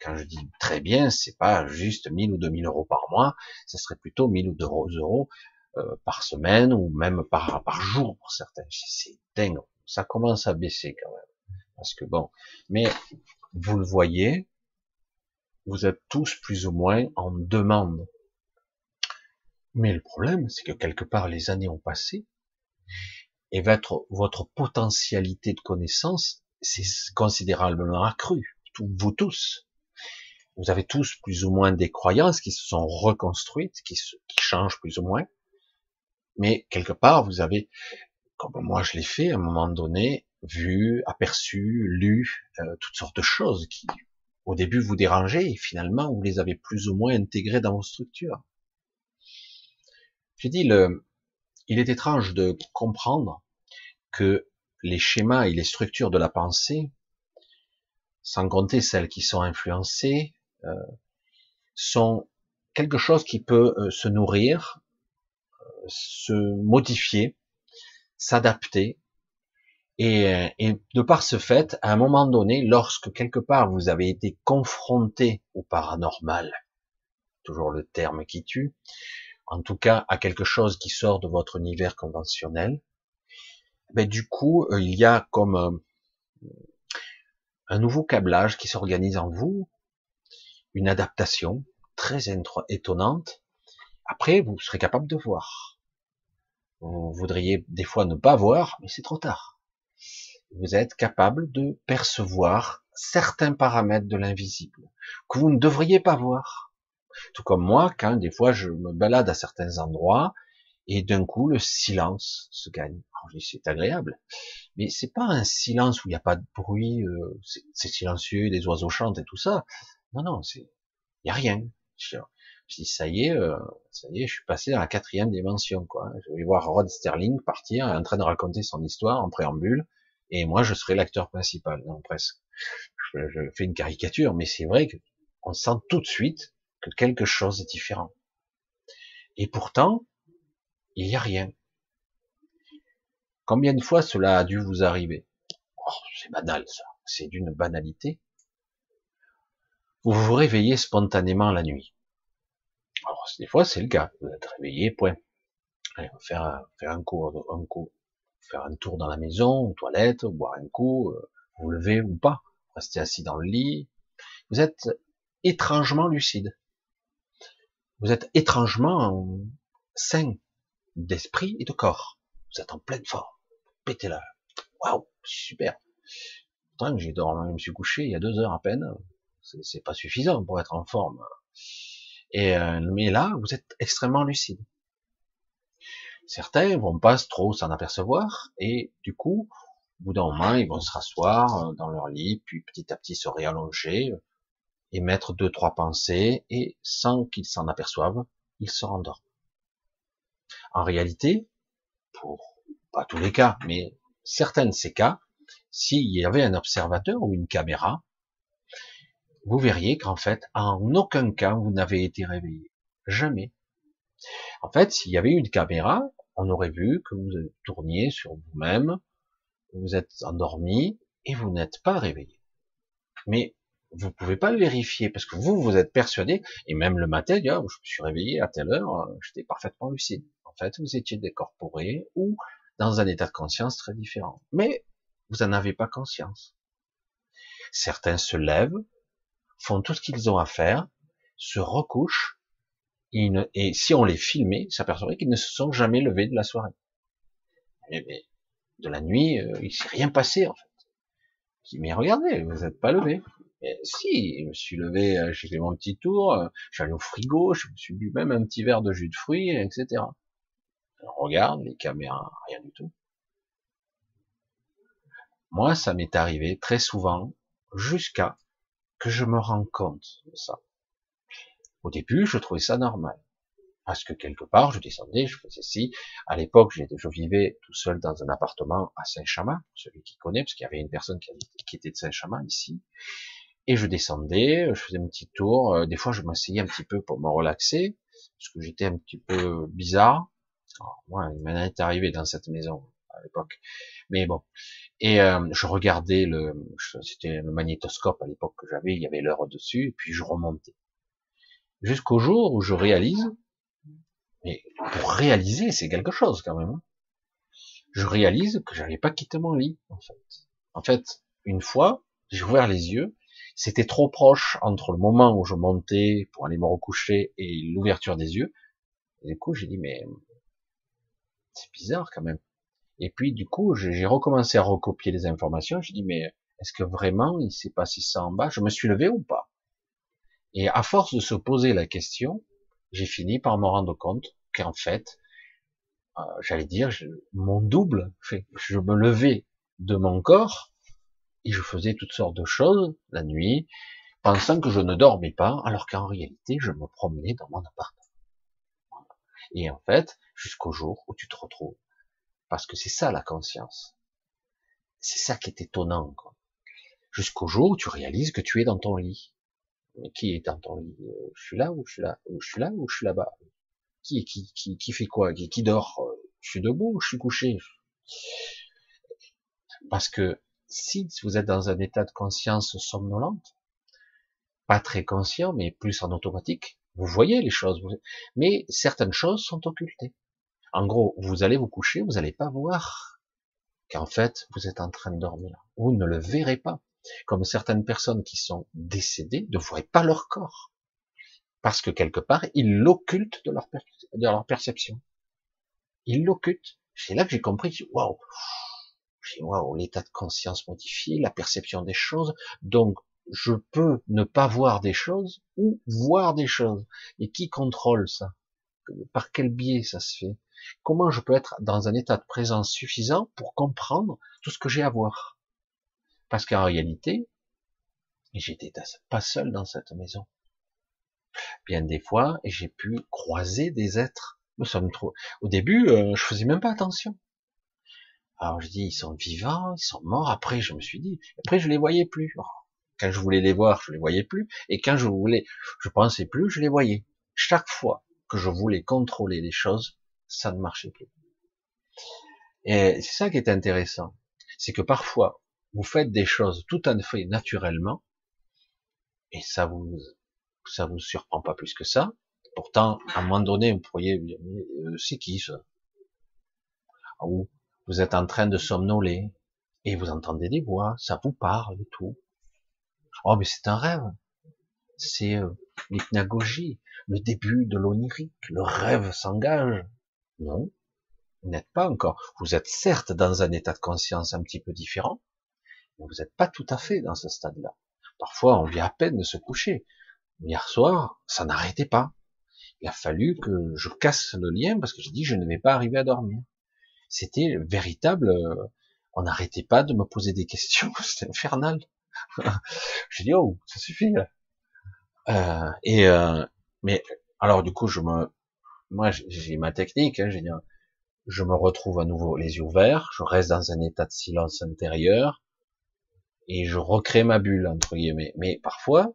Quand je dis très bien, c'est pas juste 1000 ou 2000 euros par mois, ce serait plutôt 1000 ou 200 euros euh, par semaine ou même par, par jour pour certains. C'est dingue. Ça commence à baisser quand même. Parce que bon, mais vous le voyez, vous êtes tous plus ou moins en demande. Mais le problème, c'est que quelque part les années ont passé et votre, votre potentialité de connaissance c'est considérablement accru. Vous tous. Vous avez tous plus ou moins des croyances qui se sont reconstruites, qui, qui changent plus ou moins. Mais quelque part, vous avez, comme moi je l'ai fait à un moment donné, vu, aperçu, lu euh, toutes sortes de choses qui, au début, vous dérangeaient et finalement, vous les avez plus ou moins intégrées dans vos structures. J'ai dit, le, il est étrange de comprendre que les schémas et les structures de la pensée, sans compter celles qui sont influencées, euh, sont quelque chose qui peut euh, se nourrir, euh, se modifier, s'adapter, et, et, de par ce fait, à un moment donné, lorsque quelque part vous avez été confronté au paranormal, toujours le terme qui tue, en tout cas à quelque chose qui sort de votre univers conventionnel, ben, du coup, euh, il y a comme euh, un nouveau câblage qui s'organise en vous, une adaptation très étonnante. Après, vous serez capable de voir. Vous voudriez des fois ne pas voir, mais c'est trop tard. Vous êtes capable de percevoir certains paramètres de l'invisible que vous ne devriez pas voir. Tout comme moi, quand des fois je me balade à certains endroits et d'un coup le silence se gagne. c'est agréable, mais c'est pas un silence où il n'y a pas de bruit, euh, c'est silencieux, les oiseaux chantent et tout ça. Non, non, c'est, il y a rien. Je, dis ça y est, euh, ça y est, je suis passé dans la quatrième dimension, quoi. Je vais voir Rod Sterling partir, en train de raconter son histoire en préambule, et moi je serai l'acteur principal, non presque. Je, je fais une caricature, mais c'est vrai que on sent tout de suite que quelque chose est différent. Et pourtant, il n'y a rien. Combien de fois cela a dû vous arriver? Oh, C'est banal ça, c'est d'une banalité. Vous vous réveillez spontanément la nuit. Alors, des fois c'est le cas, vous êtes réveillé, point. Allez, faire un coup, un coup, faire un tour dans la maison, aux toilettes, boire un coup, euh, vous levez ou pas, restez assis dans le lit. Vous êtes étrangement lucide. Vous êtes étrangement sain d'esprit et de corps. Vous êtes en pleine forme. Pétez là. Waouh, super. Pourtant, j'ai dormi, je me suis couché il y a deux heures à peine. C'est pas suffisant pour être en forme. Et euh, mais là, vous êtes extrêmement lucide. Certains vont pas trop s'en apercevoir et du coup, au bout d'un moment, ils vont se rasseoir euh, dans leur lit, puis petit à petit se réallonger et mettre deux trois pensées et sans qu'ils s'en aperçoivent, ils se rendorment. En réalité, pour pas tous les cas, mais certains de ces cas, s'il y avait un observateur ou une caméra, vous verriez qu'en fait, en aucun cas, vous n'avez été réveillé. Jamais. En fait, s'il y avait une caméra, on aurait vu que vous tourniez sur vous-même, vous êtes endormi et vous n'êtes pas réveillé. Mais vous pouvez pas le vérifier parce que vous, vous êtes persuadé, et même le matin, je me suis réveillé à telle heure, j'étais parfaitement lucide. En fait, vous étiez décorporé ou dans un état de conscience très différent. Mais vous n'en avez pas conscience. Certains se lèvent, font tout ce qu'ils ont à faire, se recouchent, et, si on les filmait, s'apercevrait qu'ils ne se sont jamais levés de la soirée. Mais, de la nuit, euh, il s'est rien passé en fait. Je mais regardez, vous n'êtes pas levé. Si, je me suis levé, euh, j'ai fait mon petit tour, euh, j'allais au frigo, je me suis bu même un petit verre de jus de fruits, etc. Regarde les caméras, rien du tout. Moi, ça m'est arrivé très souvent, jusqu'à que je me rends compte de ça. Au début, je trouvais ça normal. Parce que quelque part, je descendais, je faisais ci. À l'époque, je vivais tout seul dans un appartement à Saint-Chamas, celui qui connaît, parce qu'il y avait une personne qui était de Saint-Chamas ici. Et je descendais, je faisais un petit tour. Euh, des fois, je m'asseyais un petit peu pour me relaxer, parce que j'étais un petit peu bizarre. Moi, il m'en est arrivé dans cette maison à l'époque. Mais bon. Et euh, je regardais le, c'était le magnétoscope à l'époque que j'avais, il y avait l'heure dessus, et puis je remontais. Jusqu'au jour où je réalise, mais pour réaliser, c'est quelque chose quand même. Hein. Je réalise que j'avais pas quitté mon lit, en fait. En fait, une fois, j'ai ouvert les yeux, c'était trop proche entre le moment où je montais pour aller me recoucher et l'ouverture des yeux. Et du coup, j'ai dit, mais c'est bizarre quand même. Et puis, du coup, j'ai recommencé à recopier les informations. J'ai dit, mais est-ce que vraiment il s'est passé ça en bas? Je me suis levé ou pas? Et à force de se poser la question, j'ai fini par me rendre compte qu'en fait, euh, j'allais dire, mon double, je me levais de mon corps et je faisais toutes sortes de choses la nuit, pensant que je ne dormais pas, alors qu'en réalité, je me promenais dans mon appartement. Et en fait, jusqu'au jour où tu te retrouves. Parce que c'est ça la conscience. C'est ça qui est étonnant. Jusqu'au jour où tu réalises que tu es dans ton lit. Qui est dans ton lit? Euh, Je suis là ou je suis là? Ou je suis là ou je suis là-bas? Qui, qui, qui, qui fait quoi? Qui, qui dort? Je suis debout ou je suis couché? Parce que si vous êtes dans un état de conscience somnolente, pas très conscient, mais plus en automatique, vous voyez les choses, mais certaines choses sont occultées. En gros, vous allez vous coucher, vous n'allez pas voir qu'en fait, vous êtes en train de dormir. Vous ne le verrez pas. Comme certaines personnes qui sont décédées ne voient pas leur corps. Parce que quelque part, ils l'occultent de leur, perception. Ils l'occultent. C'est là que j'ai compris, waouh, waouh, l'état de conscience modifié, la perception des choses. Donc, je peux ne pas voir des choses ou voir des choses. Et qui contrôle ça? Par quel biais ça se fait? Comment je peux être dans un état de présence suffisant pour comprendre tout ce que j'ai à voir? Parce qu'en réalité, j'étais pas seul dans cette maison. Bien des fois, j'ai pu croiser des êtres. Au début, euh, je faisais même pas attention. Alors je dis, ils sont vivants, ils sont morts. Après, je me suis dit, après je les voyais plus. Quand je voulais les voir, je les voyais plus. Et quand je voulais, je pensais plus, je les voyais. Chaque fois que je voulais contrôler les choses, ça ne marchait plus. Et c'est ça qui est intéressant. C'est que parfois, vous faites des choses tout à fait naturellement, et ça vous, ça vous surprend pas plus que ça. Pourtant, à un moment donné, vous pourriez dire, euh, c'est qui ça? Ou vous êtes en train de somnoler et vous entendez des voix, ça vous parle et tout. Oh, mais c'est un rêve. C'est euh, l'hypnagogie, le début de l'onirique. Le rêve s'engage. Non, vous n'êtes pas encore. Vous êtes certes dans un état de conscience un petit peu différent, mais vous n'êtes pas tout à fait dans ce stade-là. Parfois, on vient à peine de se coucher. Hier soir, ça n'arrêtait pas. Il a fallu que je casse le lien parce que j'ai dit je ne vais pas arriver à dormir c'était véritable. Euh, on n'arrêtait pas de me poser des questions, c'était infernal. J'ai dit oh, ça suffit. Euh, et euh, mais alors du coup, je me, moi j'ai ma technique. Hein, je me retrouve à nouveau les yeux ouverts, je reste dans un état de silence intérieur et je recrée ma bulle entre guillemets. Mais parfois,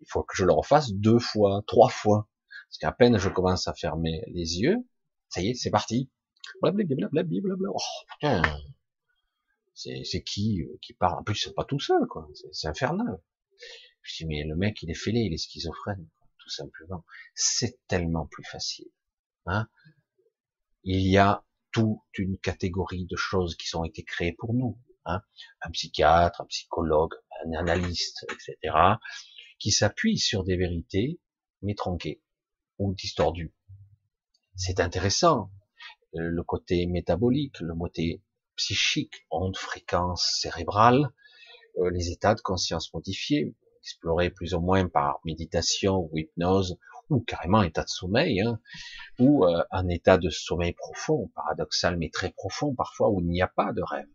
il faut que je le refasse deux fois, trois fois, parce qu'à peine je commence à fermer les yeux, ça y est, c'est parti. Blablabla. Oh. C'est qui euh, qui parle En plus, c'est pas tout seul, quoi. C'est infernal. Je dis, mais le mec, il est fêlé, il est schizophrène, tout simplement. C'est tellement plus facile. Hein il y a toute une catégorie de choses qui ont été créées pour nous. Hein un psychiatre, un psychologue, un analyste, etc., qui s'appuie sur des vérités, mais tronquées ou distordues. C'est intéressant, le côté métabolique, le côté psychiques, ondes, fréquences cérébrales, euh, les états de conscience modifiés, explorés plus ou moins par méditation ou hypnose, ou carrément état de sommeil, hein, ou euh, un état de sommeil profond, paradoxal mais très profond parfois, où il n'y a pas de rêve.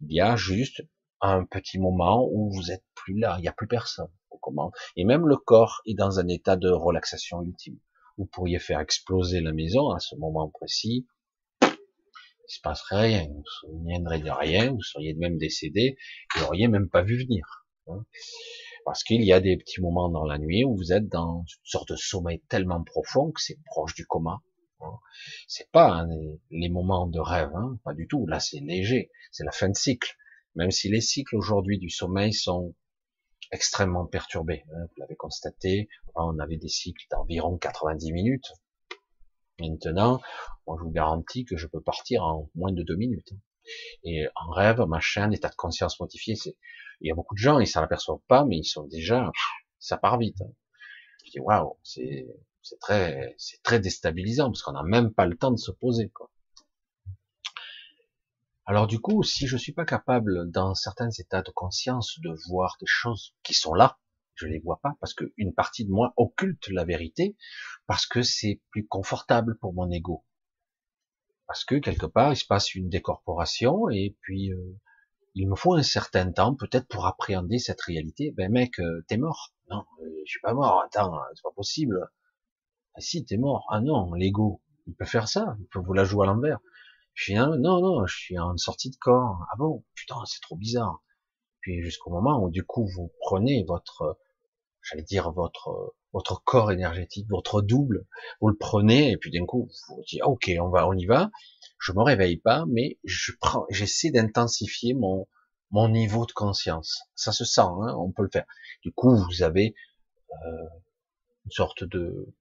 Il y a juste un petit moment où vous êtes plus là, il n'y a plus personne comment Et même le corps est dans un état de relaxation ultime. Vous pourriez faire exploser la maison à ce moment précis. Il se passerait rien. Vous ne souviendrez de rien. Vous seriez même décédé. Vous n'auriez même pas vu venir. Hein. Parce qu'il y a des petits moments dans la nuit où vous êtes dans une sorte de sommeil tellement profond que c'est proche du coma. Hein. C'est pas les moments de rêve, hein, pas du tout. Là, c'est léger. C'est la fin de cycle. Même si les cycles aujourd'hui du sommeil sont extrêmement perturbé. Hein, vous l'avez constaté, on avait des cycles d'environ 90 minutes. Maintenant, moi je vous garantis que je peux partir en moins de deux minutes. Et en rêve, machin, état de conscience modifié, c'est, il y a beaucoup de gens, ils s'en aperçoivent pas, mais ils sont déjà, ça part vite. Je dis, waouh, c'est, c'est très, c'est très déstabilisant, parce qu'on n'a même pas le temps de se poser, quoi. Alors du coup, si je suis pas capable, dans certains états de conscience, de voir des choses qui sont là, je les vois pas parce qu'une partie de moi occulte la vérité, parce que c'est plus confortable pour mon ego, parce que quelque part il se passe une décorporation et puis euh, il me faut un certain temps peut-être pour appréhender cette réalité. Ben mec, euh, t'es mort. Non, euh, je suis pas mort. Attends, c'est pas possible. Ah si, t'es mort. Ah non, l'ego, il peut faire ça. Il peut vous la jouer à l'envers. Je dis, non, non, je suis en sortie de corps. Ah bon, putain, c'est trop bizarre. Puis jusqu'au moment où du coup vous prenez votre, j'allais dire votre votre corps énergétique, votre double, vous le prenez et puis d'un coup vous dites, ok, on va, on y va. Je me réveille pas, mais je prends, j'essaie d'intensifier mon mon niveau de conscience. Ça se sent, hein, on peut le faire. Du coup, vous avez euh, une sorte de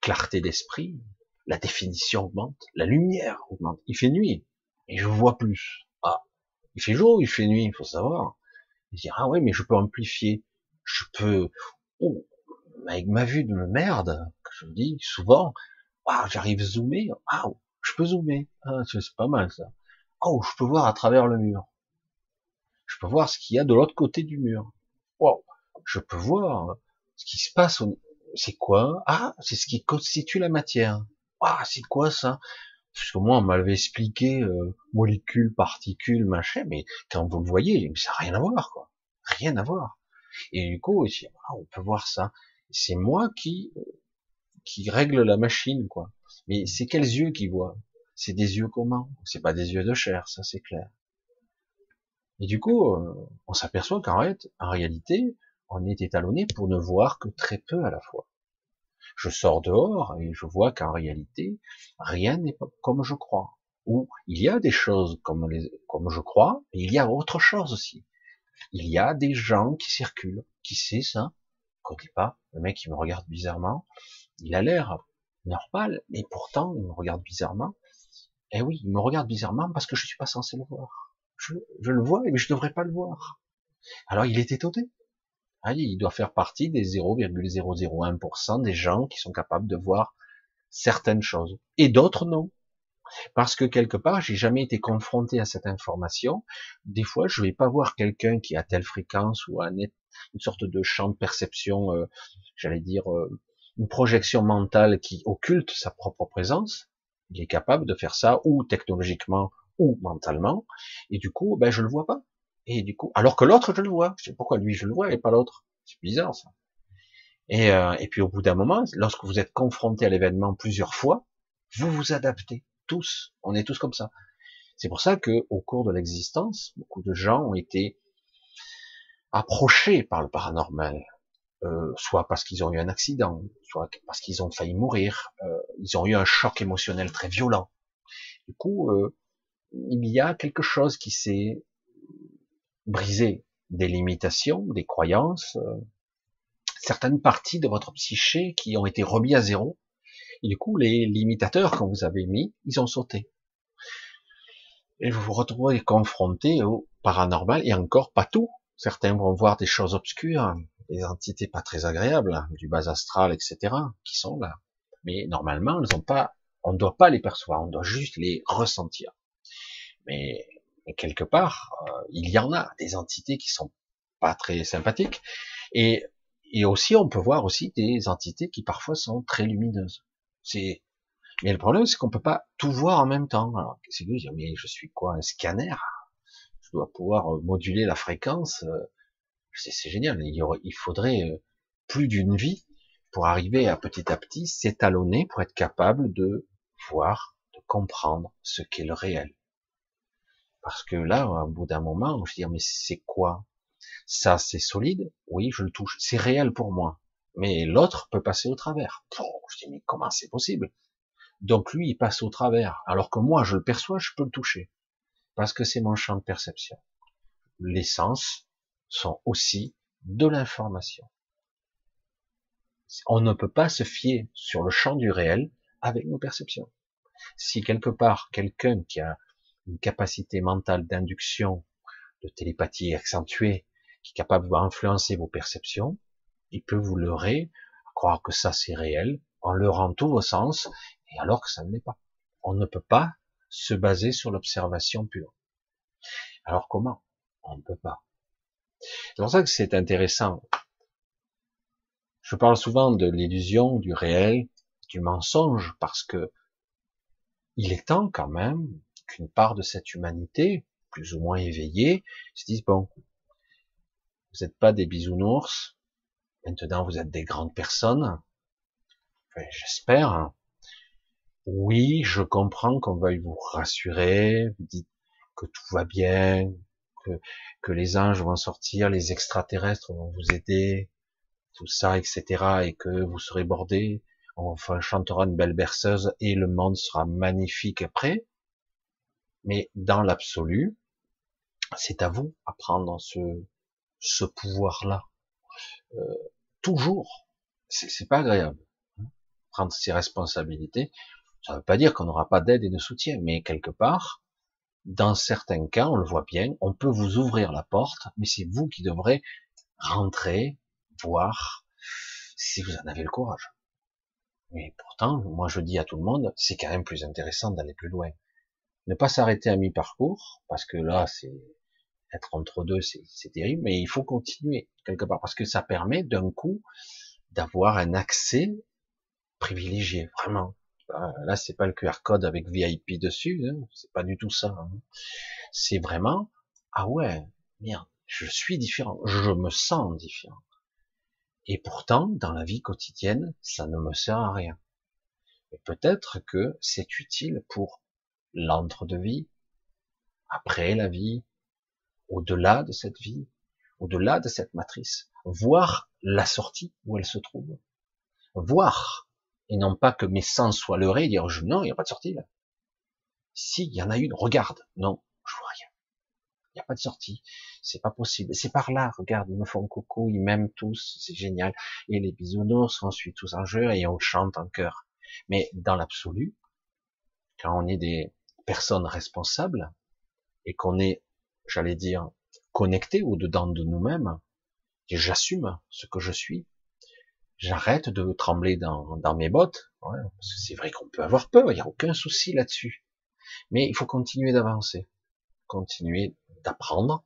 clarté d'esprit, la définition augmente, la lumière augmente. Il fait nuit et je vois plus. Ah, il fait jour, il fait nuit, il faut savoir. Il dit ah ouais, mais je peux amplifier, je peux. Oh, avec ma vue de merde, que je dis souvent, ah, j'arrive zoomer, ah, je peux zoomer, ah, c'est pas mal ça. Oh, je peux voir à travers le mur. Je peux voir ce qu'il y a de l'autre côté du mur. Wow, je peux voir ce qui se passe. C'est quoi? Ah, c'est ce qui constitue la matière ah, c'est quoi ça? Parce que moi, on m'avait expliqué euh, molécules, particules, machin, mais quand vous le voyez, ça n'a rien à voir, quoi. Rien à voir. Et du coup, ah, on peut voir ça. C'est moi qui euh, qui règle la machine, quoi. Mais c'est quels yeux qui voient? C'est des yeux comment C'est pas des yeux de chair, ça c'est clair. Et du coup, euh, on s'aperçoit qu'en en réalité, on est étalonné pour ne voir que très peu à la fois. Je sors dehors et je vois qu'en réalité, rien n'est pas comme je crois. Ou il y a des choses comme, les, comme je crois, mais il y a autre chose aussi. Il y a des gens qui circulent. Qui sait ça? Je connais pas. Le mec, il me regarde bizarrement. Il a l'air normal, mais pourtant, il me regarde bizarrement. Eh oui, il me regarde bizarrement parce que je suis pas censé le voir. Je, le vois, mais je devrais pas le voir. Alors il est étonné. Ah, il doit faire partie des 0,001% des gens qui sont capables de voir certaines choses. Et d'autres non. Parce que quelque part, j'ai jamais été confronté à cette information. Des fois, je vais pas voir quelqu'un qui a telle fréquence ou un, une sorte de champ de perception, euh, j'allais dire, euh, une projection mentale qui occulte sa propre présence. Il est capable de faire ça ou technologiquement ou mentalement. Et du coup, ben, je le vois pas. Et du coup, alors que l'autre, je le vois. Je sais pourquoi lui, je le vois et pas l'autre. C'est bizarre, ça. Et, euh, et puis au bout d'un moment, lorsque vous êtes confronté à l'événement plusieurs fois, vous vous adaptez. Tous. On est tous comme ça. C'est pour ça que, au cours de l'existence, beaucoup de gens ont été approchés par le paranormal, euh, soit parce qu'ils ont eu un accident, soit parce qu'ils ont failli mourir, euh, ils ont eu un choc émotionnel très violent. Du coup, euh, il y a quelque chose qui s'est briser des limitations, des croyances, euh, certaines parties de votre psyché qui ont été remis à zéro. Et du coup, les limitateurs qu'on vous avez mis, ils ont sauté. Et vous vous retrouvez confronté au paranormal, et encore pas tout. Certains vont voir des choses obscures, des entités pas très agréables, du bas astral, etc., qui sont là. Mais normalement, elles ont pas, on ne doit pas les percevoir, on doit juste les ressentir. Mais, quelque part, euh, il y en a des entités qui sont pas très sympathiques. Et aussi, on peut voir aussi des entités qui parfois sont très lumineuses. C'est, mais le problème, c'est qu'on peut pas tout voir en même temps. Alors, qu'est-ce que dire? Mais je suis quoi, un scanner? Je dois pouvoir euh, moduler la fréquence. Euh, c'est génial. Il faudrait euh, plus d'une vie pour arriver à petit à petit s'étalonner pour être capable de voir, de comprendre ce qu'est le réel. Parce que là, au bout d'un moment, je veux dire, mais c'est quoi? Ça, c'est solide? Oui, je le touche. C'est réel pour moi. Mais l'autre peut passer au travers. je dis, mais comment c'est possible? Donc lui, il passe au travers. Alors que moi, je le perçois, je peux le toucher. Parce que c'est mon champ de perception. Les sens sont aussi de l'information. On ne peut pas se fier sur le champ du réel avec nos perceptions. Si quelque part quelqu'un qui a une capacité mentale d'induction, de télépathie accentuée, qui est capable d'influencer vos perceptions, il peut vous leurrer, croire que ça c'est réel, en leurrant tous vos sens, et alors que ça ne l'est pas. On ne peut pas se baser sur l'observation pure. Alors comment? On ne peut pas. C'est pour ça que c'est intéressant. Je parle souvent de l'illusion, du réel, du mensonge, parce que il est temps quand même qu'une part de cette humanité, plus ou moins éveillée, se dise, bon, vous n'êtes pas des bisounours, maintenant vous êtes des grandes personnes, j'espère. Oui, je comprends qu'on veuille vous rassurer, vous dites que tout va bien, que, les anges vont sortir, les extraterrestres vont vous aider, tout ça, etc., et que vous serez bordés, on chantera une belle berceuse et le monde sera magnifique après. Mais dans l'absolu, c'est à vous à prendre ce, ce pouvoir-là. Euh, toujours. C'est pas agréable. Hein. Prendre ses responsabilités. Ça ne veut pas dire qu'on n'aura pas d'aide et de soutien, mais quelque part, dans certains cas, on le voit bien, on peut vous ouvrir la porte, mais c'est vous qui devrez rentrer, voir, si vous en avez le courage. Mais pourtant, moi je dis à tout le monde, c'est quand même plus intéressant d'aller plus loin. Ne pas s'arrêter à mi-parcours, parce que là, c'est être entre deux, c'est terrible, mais il faut continuer quelque part, parce que ça permet d'un coup d'avoir un accès privilégié, vraiment. Là, c'est pas le QR code avec VIP dessus, hein, c'est pas du tout ça. Hein. C'est vraiment, ah ouais, merde, je suis différent, je me sens différent. Et pourtant, dans la vie quotidienne, ça ne me sert à rien. Et peut-être que c'est utile pour l'entre-de-vie, après la vie, au-delà de cette vie, au-delà de cette matrice, voir la sortie où elle se trouve, voir, et non pas que mes sens soient leurrés, et dire non, il n'y a pas de sortie là. Si, y en a une, regarde, non, je vois rien. Il n'y a pas de sortie. C'est pas possible. C'est par là. Regarde, ils me font coucou, ils m'aiment tous. C'est génial. Et les bisounours, on suit tous en jeu et on chante en chœur. Mais dans l'absolu, quand on est des personnes responsables et qu'on est, j'allais dire, connecté au-dedans de nous-mêmes, et j'assume ce que je suis, j'arrête de trembler dans, dans mes bottes, ouais, parce que c'est vrai qu'on peut avoir peur, il n'y a aucun souci là-dessus. Mais il faut continuer d'avancer, continuer d'apprendre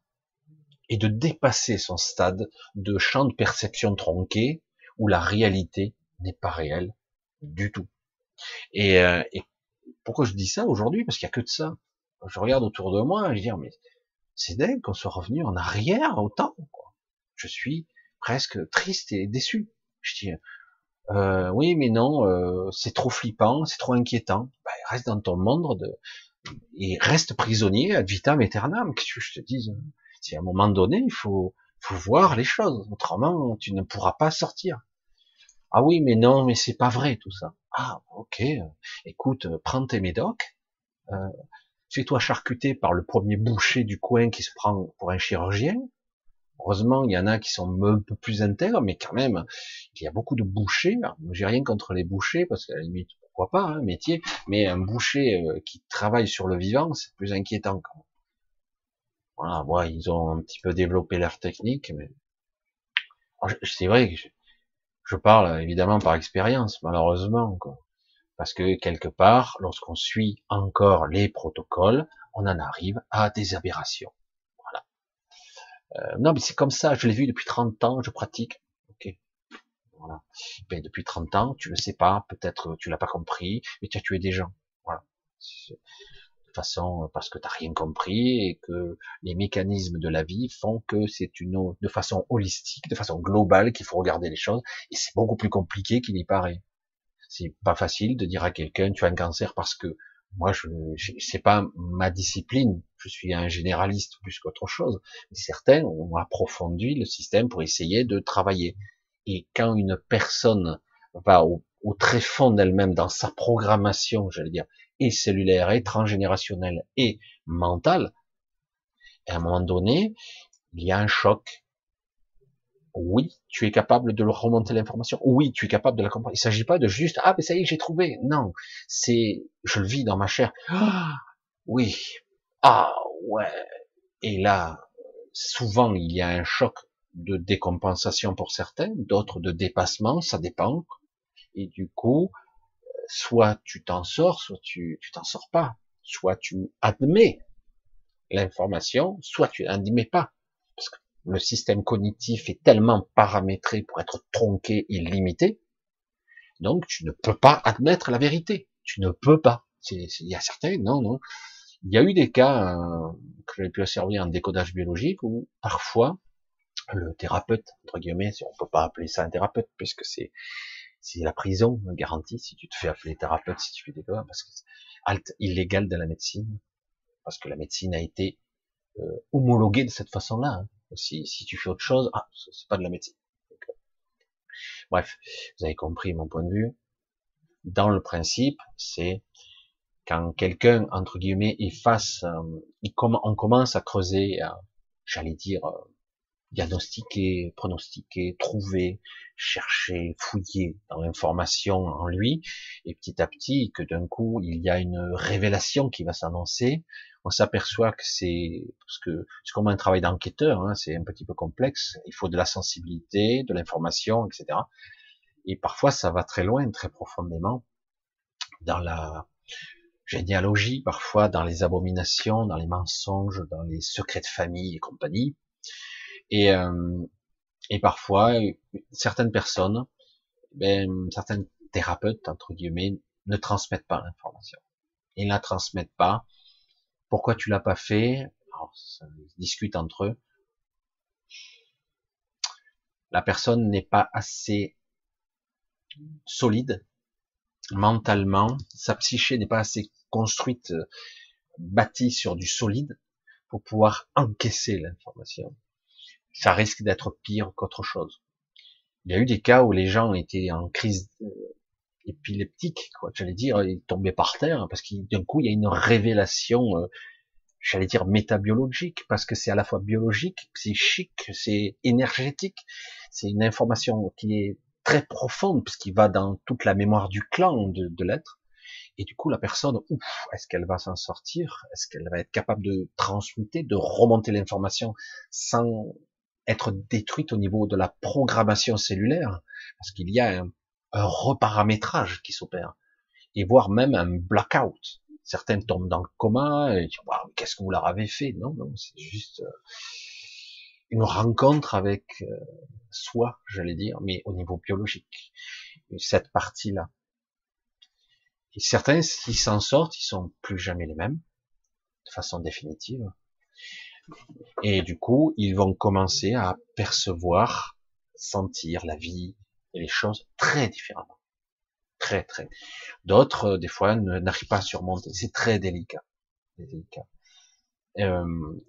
et de dépasser son stade de champ de perception tronqué où la réalité n'est pas réelle du tout. Et, euh, et pourquoi je dis ça aujourd'hui? Parce qu'il n'y a que de ça. je regarde autour de moi, je dis mais c'est dingue qu'on soit revenu en arrière autant. Quoi. Je suis presque triste et déçu. Je dis euh, oui, mais non, euh, c'est trop flippant, c'est trop inquiétant. Ben, reste dans ton monde de, et reste prisonnier ad vitam aeternam. Qu'est-ce que je te dise Si à un moment donné, il faut, faut voir les choses. Autrement, tu ne pourras pas sortir. Ah oui, mais non, mais c'est pas vrai tout ça. Ah, ok. Écoute, prends tes médocs. Euh, Fais-toi charcuter par le premier boucher du coin qui se prend pour un chirurgien. Heureusement, il y en a qui sont un peu plus intègres, mais quand même, il y a beaucoup de bouchers. J'ai rien contre les bouchers, parce qu'à la limite, pourquoi pas, hein, métier, mais un boucher euh, qui travaille sur le vivant, c'est plus inquiétant. Même. Voilà, bon, ils ont un petit peu développé leur technique, mais c'est vrai que je, parle évidemment par expérience, malheureusement, quoi. Parce que quelque part, lorsqu'on suit encore les protocoles, on en arrive à des aberrations. Voilà. Euh, non, mais c'est comme ça, je l'ai vu depuis 30 ans, je pratique. Ok. Voilà. Ben, depuis 30 ans, tu le sais pas, peut-être tu l'as pas compris, mais tu as tué des gens. Voilà. De façon, parce que tu n'as rien compris et que les mécanismes de la vie font que c'est une, de façon holistique, de façon globale qu'il faut regarder les choses et c'est beaucoup plus compliqué qu'il y paraît. C'est pas facile de dire à quelqu'un tu as un cancer parce que moi je, c'est pas ma discipline, je suis un généraliste plus qu'autre chose. Mais certains ont approfondi le système pour essayer de travailler. Et quand une personne va au, très fond d'elle-même dans sa programmation, j'allais dire, et cellulaire, et transgénérationnelle, et mentale, à un moment donné, il y a un choc, oui, tu es capable de remonter l'information. Oui, tu es capable de la comprendre. Il s'agit pas de juste, ah, mais ça y est, j'ai trouvé. Non. C'est, je le vis dans ma chair. Ah, oui. Ah, ouais. Et là, souvent, il y a un choc de décompensation pour certains, d'autres de dépassement, ça dépend. Et du coup, soit tu t'en sors, soit tu, tu t'en sors pas. Soit tu admets l'information, soit tu n'admets pas. Le système cognitif est tellement paramétré pour être tronqué et limité, donc tu ne peux pas admettre la vérité. Tu ne peux pas. Il y a certains, non, non. Il y a eu des cas euh, que j'ai pu observer en décodage biologique où parfois le thérapeute, entre guillemets, si on peut pas appeler ça un thérapeute, puisque c'est c'est la prison garantie si tu te fais appeler thérapeute, si tu fais des cas, parce que c'est illégal de la médecine, parce que la médecine a été euh, homologuée de cette façon-là. Hein. Si, si tu fais autre chose, ah, c'est pas de la médecine. Euh, bref, vous avez compris mon point de vue. Dans le principe, c'est quand quelqu'un, entre guillemets, est face, euh, on commence à creuser, j'allais dire, euh, diagnostiquer, pronostiquer, trouver, chercher, fouiller dans l'information en lui, et petit à petit, que d'un coup, il y a une révélation qui va s'annoncer, on s'aperçoit que c'est parce que c'est comme un travail d'enquêteur, hein, c'est un petit peu complexe. Il faut de la sensibilité, de l'information, etc. Et parfois, ça va très loin, très profondément dans la généalogie, parfois dans les abominations, dans les mensonges, dans les secrets de famille et compagnie. Et, euh, et parfois, certaines personnes, ben, certains thérapeutes entre guillemets, ne transmettent pas l'information. Ils la transmettent pas pourquoi tu l'as pas fait? Alors, ça discute entre eux. La personne n'est pas assez solide mentalement, sa psyché n'est pas assez construite, bâtie sur du solide pour pouvoir encaisser l'information. Ça risque d'être pire qu'autre chose. Il y a eu des cas où les gens étaient en crise euh, épileptique, quoi. J'allais dire, il tombait par terre parce qu'il d'un coup il y a une révélation, euh, j'allais dire métabiologique, parce que c'est à la fois biologique, psychique, c'est énergétique, c'est une information qui est très profonde parce qu'il va dans toute la mémoire du clan de, de l'être. Et du coup, la personne, ouf, est-ce qu'elle va s'en sortir? Est-ce qu'elle va être capable de transmuter, de remonter l'information sans être détruite au niveau de la programmation cellulaire? Parce qu'il y a un, un reparamétrage qui s'opère, et voire même un blackout. Certains tombent dans le coma et disent qu'est-ce que vous leur avez fait? Non, non, c'est juste euh, une rencontre avec euh, soi, j'allais dire, mais au niveau biologique. cette partie-là. Et certains, s'ils s'en sortent, ils sont plus jamais les mêmes, de façon définitive. Et du coup, ils vont commencer à percevoir, sentir la vie, et les choses très différemment. Très, très. D'autres, euh, des fois, n'arrivent pas à surmonter. C'est très délicat. délicat. Euh,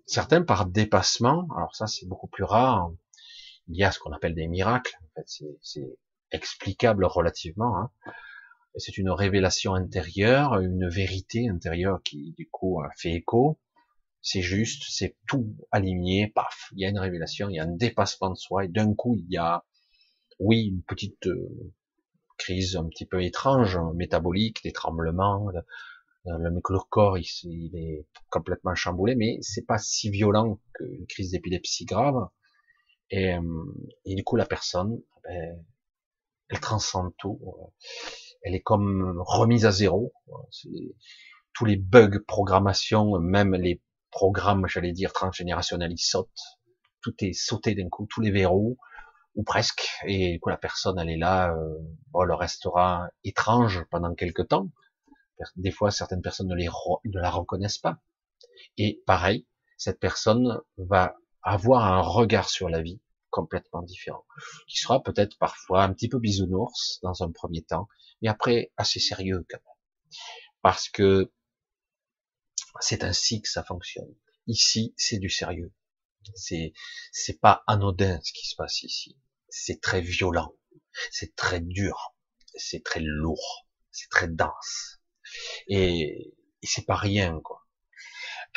certains par dépassement, alors ça c'est beaucoup plus rare, il y a ce qu'on appelle des miracles, en fait c'est explicable relativement, hein. c'est une révélation intérieure, une vérité intérieure qui du coup fait écho, c'est juste, c'est tout aligné, paf, il y a une révélation, il y a un dépassement de soi, et d'un coup il y a oui, une petite euh, crise un petit peu étrange, hein, métabolique, des tremblements, le, le, corps il, est complètement chamboulé, mais c'est pas si violent qu'une crise d'épilepsie grave. Et, euh, et, du coup, la personne, ben, elle transcende tout. Elle est comme remise à zéro. tous les bugs programmation, même les programmes, j'allais dire, transgénérationnels, ils sautent. Tout est sauté d'un coup, tous les verrous, ou presque, et que la personne, elle est là, euh, elle restera étrange pendant quelque temps. Des fois, certaines personnes ne, les ne la reconnaissent pas. Et pareil, cette personne va avoir un regard sur la vie complètement différent, qui sera peut-être parfois un petit peu bisounours dans un premier temps, mais après assez sérieux quand même, parce que c'est ainsi que ça fonctionne. Ici, c'est du sérieux. C'est c'est pas anodin ce qui se passe ici. C'est très violent, c'est très dur, c'est très lourd, c'est très dense, et, c'est pas rien quoi.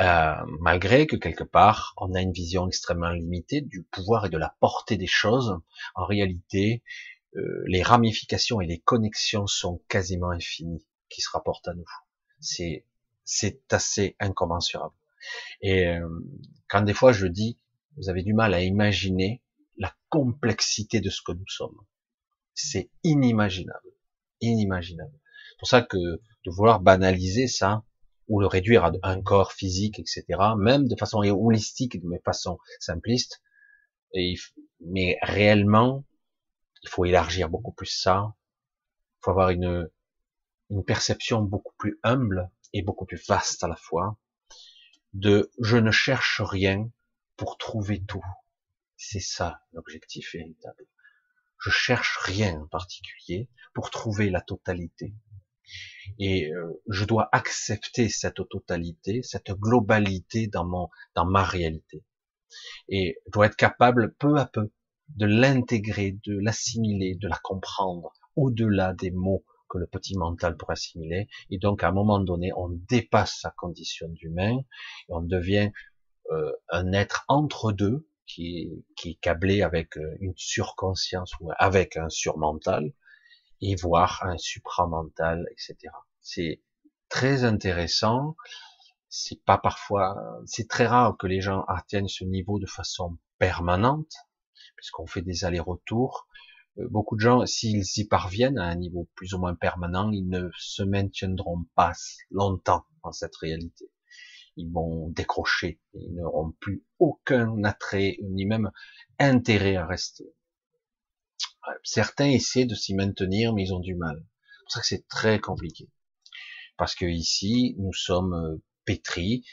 Euh, malgré que quelque part on a une vision extrêmement limitée du pouvoir et de la portée des choses, en réalité, euh, les ramifications et les connexions sont quasiment infinies qui se rapportent à nous. C'est c'est assez incommensurable. Et euh, quand des fois je dis, vous avez du mal à imaginer complexité de ce que nous sommes, c'est inimaginable, inimaginable. C'est pour ça que de vouloir banaliser ça, ou le réduire à un corps physique, etc., même de façon holistique, de façon simpliste. Mais réellement, il faut élargir beaucoup plus ça. Il faut avoir une, une perception beaucoup plus humble et beaucoup plus vaste à la fois de je ne cherche rien pour trouver tout. C'est ça l'objectif véritable. Je cherche rien en particulier pour trouver la totalité. Et euh, je dois accepter cette totalité, cette globalité dans mon, dans ma réalité. Et je dois être capable, peu à peu, de l'intégrer, de l'assimiler, de la comprendre, au-delà des mots que le petit mental pourrait assimiler. Et donc, à un moment donné, on dépasse sa condition d'humain et on devient euh, un être entre deux qui est câblé avec euh, une surconscience ou avec un surmental et voir un supramental, etc. C'est très intéressant. C'est pas parfois, c'est très rare que les gens atteignent ce niveau de façon permanente, puisqu'on fait des allers-retours. Euh, beaucoup de gens, s'ils y parviennent à un niveau plus ou moins permanent, ils ne se maintiendront pas longtemps dans cette réalité. Ils vont décrocher, ils n'auront plus aucun attrait, ni même intérêt à rester. Certains essaient de s'y maintenir, mais ils ont du mal. C'est pour ça que c'est très compliqué. Parce que ici, nous sommes euh, pétris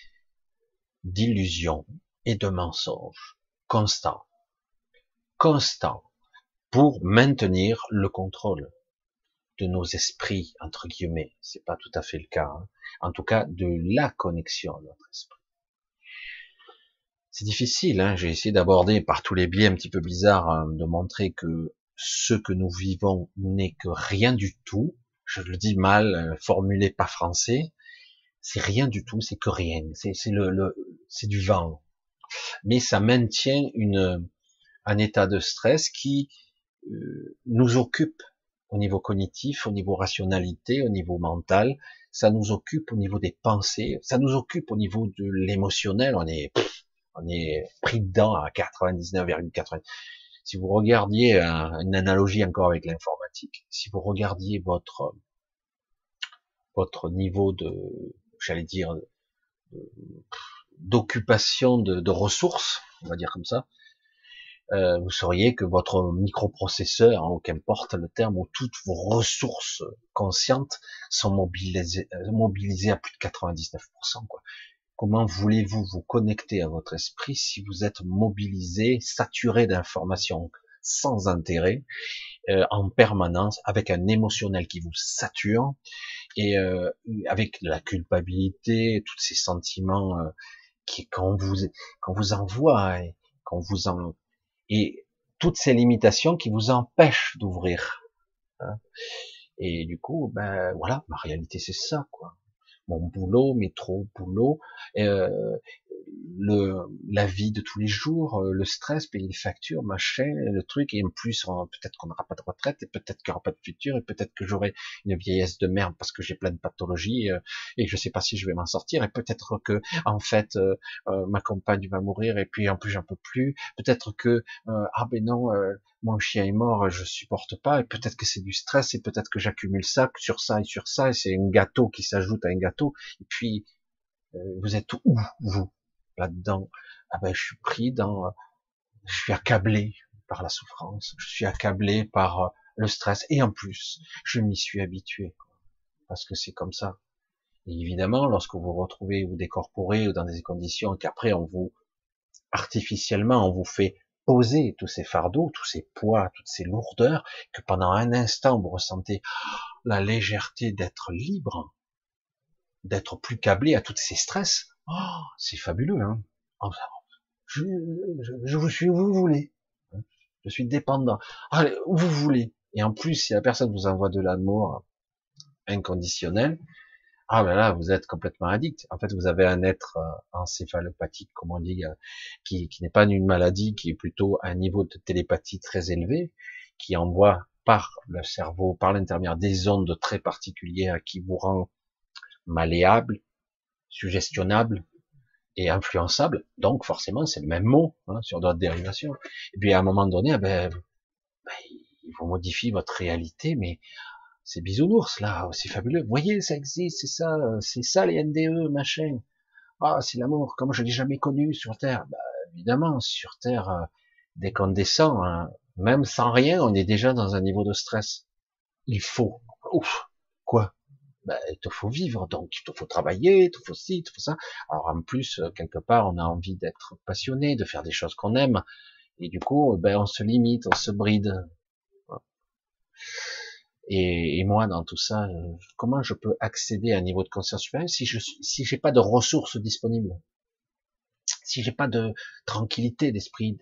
d'illusions et de mensonges constants. Constants. Pour maintenir le contrôle de nos esprits, entre guillemets. C'est pas tout à fait le cas. Hein. En tout cas, de la connexion à notre esprit. C'est difficile, hein. j'ai essayé d'aborder par tous les biais un petit peu bizarres, hein, de montrer que ce que nous vivons n'est que rien du tout. Je le dis mal, euh, formulé pas français. C'est rien du tout, c'est que rien. C'est le, c'est du vent. Mais ça maintient une, un état de stress qui euh, nous occupe au niveau cognitif, au niveau rationalité, au niveau mental. Ça nous occupe au niveau des pensées. Ça nous occupe au niveau de l'émotionnel. On est, on est pris dedans à 99,90 si vous regardiez une analogie encore avec l'informatique, si vous regardiez votre votre niveau de, j'allais dire, d'occupation de, ressources, on va dire comme ça, euh, vous sauriez que votre microprocesseur, hein, qu'importe le terme, ou toutes vos ressources conscientes sont mobilisées, mobilisées à plus de 99%. Quoi. Comment voulez-vous vous connecter à votre esprit si vous êtes mobilisé, saturé d'informations sans intérêt, euh, en permanence, avec un émotionnel qui vous sature, et euh, avec la culpabilité, tous ces sentiments euh, qui qu'on vous qu'on vous envoie, et qu'on vous en et toutes ces limitations qui vous empêchent d'ouvrir. Hein. Et du coup, ben voilà, ma réalité c'est ça, quoi mon boulot, mes trop boulot, euh, le, la vie de tous les jours, euh, le stress, payer les factures, machin, le truc, et en plus, peut-être qu'on n'aura pas de retraite, et peut-être qu'il n'y aura pas de futur, et peut-être que j'aurai une vieillesse de merde parce que j'ai plein de pathologies, euh, et que je sais pas si je vais m'en sortir, et peut-être que, en fait, euh, ma compagne va mourir, et puis en plus j'en peux plus, peut-être que, ah ben non, mon chien est mort, je supporte pas, et peut-être que c'est du stress, et peut-être que j'accumule ça, sur ça et sur ça, et c'est un gâteau qui s'ajoute à un gâteau, et puis, vous êtes où, vous? Là-dedans, ah ben, je suis pris dans, je suis accablé par la souffrance, je suis accablé par euh, le stress, et en plus, je m'y suis habitué, parce que c'est comme ça. Et évidemment, lorsque vous vous retrouvez ou décorporé ou dans des conditions qu'après on vous, artificiellement, on vous fait poser tous ces fardeaux, tous ces poids, toutes ces lourdeurs, que pendant un instant vous ressentez la légèreté d'être libre, d'être plus câblé à tous ces stress, Oh, c'est fabuleux, hein. Oh, je, vous suis où vous voulez. Je suis dépendant. Allez, vous voulez. Et en plus, si la personne vous envoie de l'amour inconditionnel, ah ben là, vous êtes complètement addict. En fait, vous avez un être euh, encéphalopathique, comme on dit, euh, qui, qui n'est pas une maladie, qui est plutôt un niveau de télépathie très élevé, qui envoie par le cerveau, par l'intermédiaire des ondes très particulières qui vous rend malléable, suggestionnable et influençable. Donc forcément, c'est le même mot hein, sur d'autres dérivations. Et puis à un moment donné, eh ben, ben, il vous modifie votre réalité, mais c'est bisounours là, c'est fabuleux. Vous voyez, ça existe, c'est ça, c'est ça les NDE, machin. Ah, c'est l'amour, comme je l'ai jamais connu sur Terre. Bah, évidemment, sur Terre, euh, dès qu'on descend, hein, même sans rien, on est déjà dans un niveau de stress. Il faut. Ouf, quoi? Ben, il te faut vivre, donc il te faut travailler, il te faut ci, il te faut ça. Alors en plus, euh, quelque part, on a envie d'être passionné, de faire des choses qu'on aime, et du coup, ben, on se limite, on se bride. Et, moi, dans tout ça, euh, comment je peux accéder à un niveau de conscience supérieure si je si j'ai pas de ressources disponibles, si j'ai pas de tranquillité d'esprit,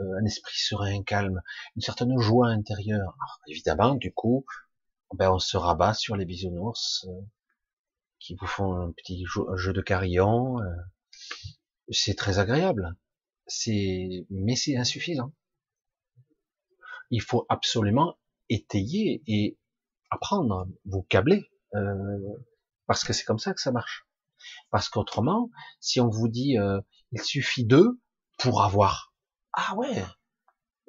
euh, un esprit serein, calme, une certaine joie intérieure. évidemment, du coup, ben on se rabat sur les bisounours euh, qui vous font un petit jeu, de carillon. Euh, c'est très agréable. C'est, mais c'est insuffisant. Il faut absolument étayer et apprendre, vous câbler, euh, parce que c'est comme ça que ça marche. Parce qu'autrement, si on vous dit il suffit d'eux pour avoir, ah ouais,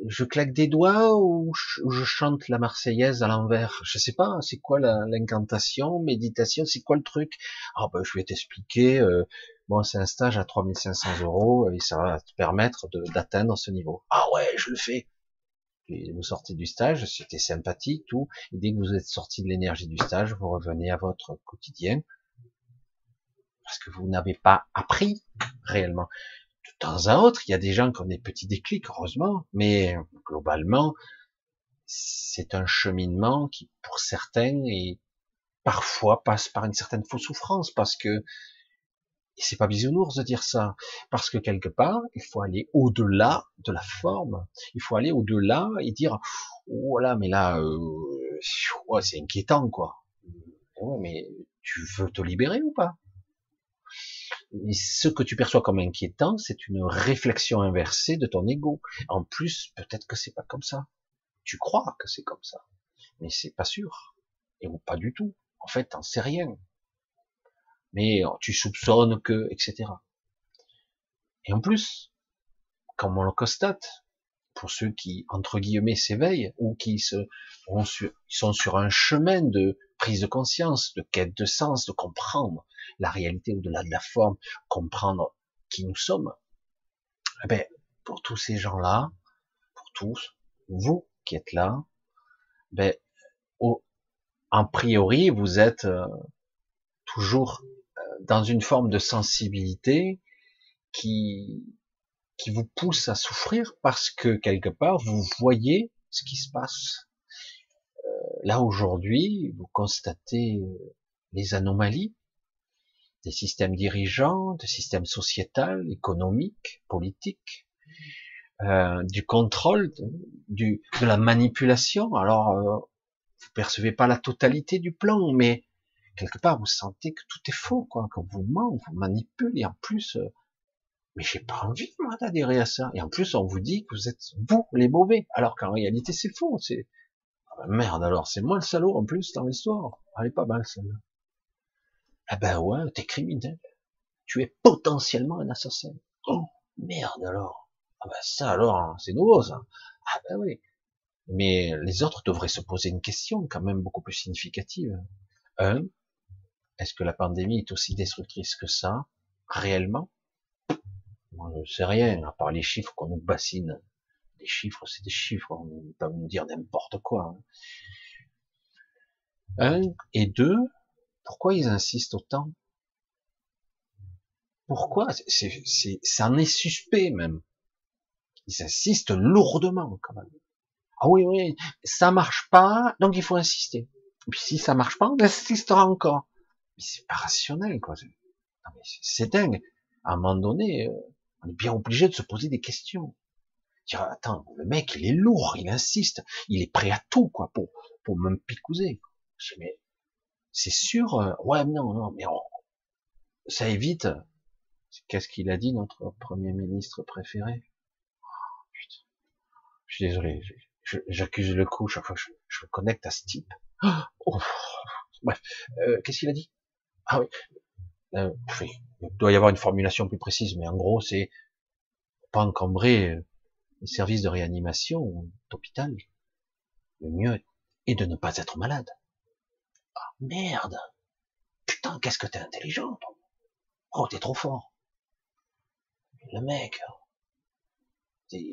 je claque des doigts ou je, chante la Marseillaise à l'envers? Je sais pas, c'est quoi l'incantation, méditation, c'est quoi le truc? Ah ben je vais t'expliquer. Euh, bon, c'est un stage à 3500 euros et ça va te permettre d'atteindre ce niveau. Ah ouais, je le fais. Et vous sortez du stage, c'était sympathique, tout. Et dès que vous êtes sorti de l'énergie du stage, vous revenez à votre quotidien parce que vous n'avez pas appris réellement de temps à autre, il y a des gens qui ont des petits déclics, heureusement, mais globalement, c'est un cheminement qui, pour certains, et parfois passe par une certaine fausse souffrance, parce que, c'est pas bisounours de dire ça, parce que quelque part, il faut aller au-delà de la forme, il faut aller au-delà et dire, voilà, oh mais là, euh, c'est inquiétant, quoi. mais tu veux te libérer ou pas? Ce que tu perçois comme inquiétant, c'est une réflexion inversée de ton ego. En plus, peut-être que c'est pas comme ça. Tu crois que c'est comme ça, mais c'est pas sûr, et ou pas du tout. En fait, t'en sais rien. Mais oh, tu soupçonnes que, etc. Et en plus, comme on le constate, pour ceux qui, entre guillemets, s'éveillent, ou qui se, sont sur un chemin de prise de conscience, de quête de sens, de comprendre la réalité au-delà de la forme, comprendre qui nous sommes. Eh ben, pour tous ces gens-là, pour tous, vous qui êtes là, ben, au, en priori, vous êtes euh, toujours euh, dans une forme de sensibilité qui, qui vous pousse à souffrir parce que quelque part, vous voyez ce qui se passe. Euh, là, aujourd'hui, vous constatez les anomalies, des systèmes dirigeants, des systèmes sociétal, économiques, politiques, euh, du contrôle, du, de la manipulation. Alors, euh, vous percevez pas la totalité du plan, mais quelque part vous sentez que tout est faux, quoi, qu'on vous ment, on vous manipule, et en plus, euh, Mais j'ai pas envie, moi, d'adhérer à ça. Et en plus, on vous dit que vous êtes vous, les mauvais. Alors qu'en réalité, c'est faux. C'est, ah ben merde, alors, c'est moi le salaud, en plus, dans l'histoire. Elle est pas mal, celle-là. Ah ben ouais, t'es criminel. Tu es potentiellement un assassin. Oh, merde, alors. Ah ben ça, alors, hein, c'est nouveau, ça. Ah ben oui. Mais les autres devraient se poser une question, quand même, beaucoup plus significative. Un, est-ce que la pandémie est aussi destructrice que ça, réellement? Moi, je sais rien, à part les chiffres qu'on nous bassine. Les chiffres, c'est des chiffres, on ne peut pas nous dire n'importe quoi. Hein. Un, et deux, pourquoi ils insistent autant? Pourquoi? C'est, c'est, ça en est suspect même. Ils insistent lourdement quand même. Ah oui, oui, ça marche pas, donc il faut insister. Puis si ça marche pas, on insistera encore mais c'est pas rationnel, quoi. C'est dingue. À un moment donné, euh, bien obligé de se poser des questions. Dire, attends, le mec, il est lourd, il insiste, il est prêt à tout, quoi, pour, pour me picouser. Mais, c'est sûr, euh, ouais, non, non, mais ça évite. Qu'est-ce qu'il a dit, notre premier ministre préféré? Oh, putain. Je suis désolé, j'accuse le coup chaque fois que je, me connecte à ce type. Oh, bref, euh, qu'est-ce qu'il a dit? Ah oui. Euh, il doit y avoir une formulation plus précise, mais en gros, c'est pas encombrer euh, les services de réanimation d'hôpital. Le mieux est de ne pas être malade. Ah merde Putain, qu'est-ce que t'es intelligent. Oh, t'es trop fort. Le mec,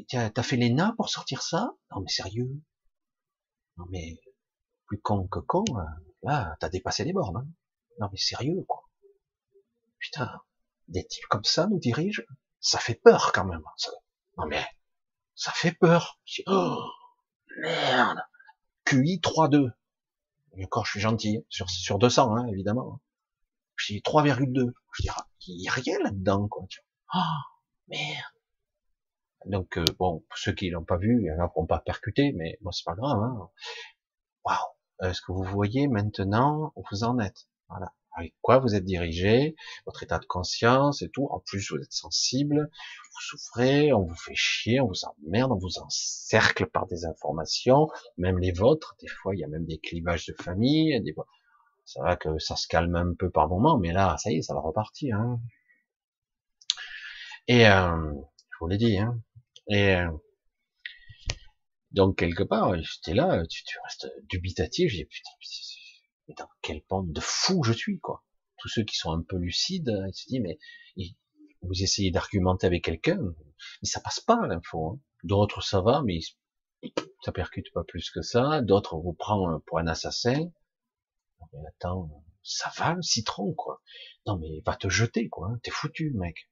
t'as fait l'ENA pour sortir ça? Non mais sérieux? Non mais plus con que con, euh, là, t'as dépassé les bornes. Hein non mais sérieux, quoi. Putain, des types comme ça nous dirigent, ça fait peur quand même. Non mais, ça fait peur. Oh, merde. QI 3.2. Et encore, je suis gentil. Sur, sur 200, hein, évidemment. Je dis 3,2. Je dis, il n'y a rien là-dedans, quoi. Oh, merde. Donc, euh, bon, pour ceux qui l'ont pas vu, ils n'ont pas percuté, mais bon, c'est pas grave. Hein. Waouh. Est-ce que vous voyez maintenant où vous en êtes? Voilà. Avec quoi vous êtes dirigé, votre état de conscience et tout. En plus, vous êtes sensible, vous souffrez, on vous fait chier, on vous emmerde, on vous encercle par des informations, même les vôtres. Des fois, il y a même des clivages de famille. Des fois, ça va que ça se calme un peu par moment, mais là, ça y est, ça va repartir. Hein. Et euh, je vous l'ai dit. Hein. Et euh, donc quelque part, j'étais là, tu, tu restes dubitatif. J'ai putain, mais dans quelle bande de fou je suis, quoi. Tous ceux qui sont un peu lucides, ils se disent, mais vous essayez d'argumenter avec quelqu'un, mais ça passe pas l'info. Hein. D'autres ça va, mais ça percute pas plus que ça. D'autres vous prend pour un assassin. mais attends, ça va le citron, quoi. Non mais va te jeter, quoi. T'es foutu, mec.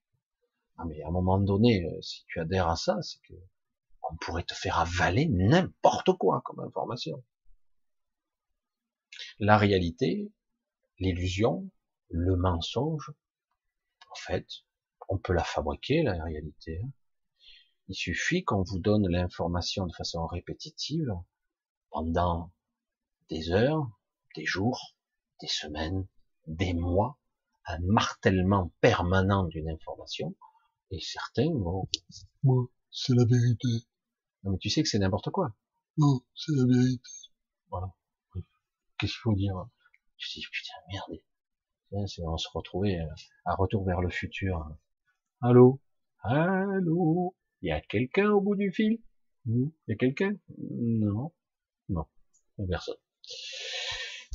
Non mais à un moment donné, euh, si tu adhères à ça, c'est que on pourrait te faire avaler n'importe quoi comme information la réalité, l'illusion, le mensonge, en fait, on peut la fabriquer, la réalité. Hein. Il suffit qu'on vous donne l'information de façon répétitive pendant des heures, des jours, des semaines, des mois, un martèlement permanent d'une information, et certains vont, moi, c'est la vérité. Non, mais tu sais que c'est n'importe quoi. Non, c'est la vérité. Voilà qu'est-ce qu'il faut dire? Je dis, putain, merde. On se retrouvait euh, à retour vers le futur. Allô? Allô? Il y a quelqu'un au bout du fil? Il y a quelqu'un? Non. Non. Personne.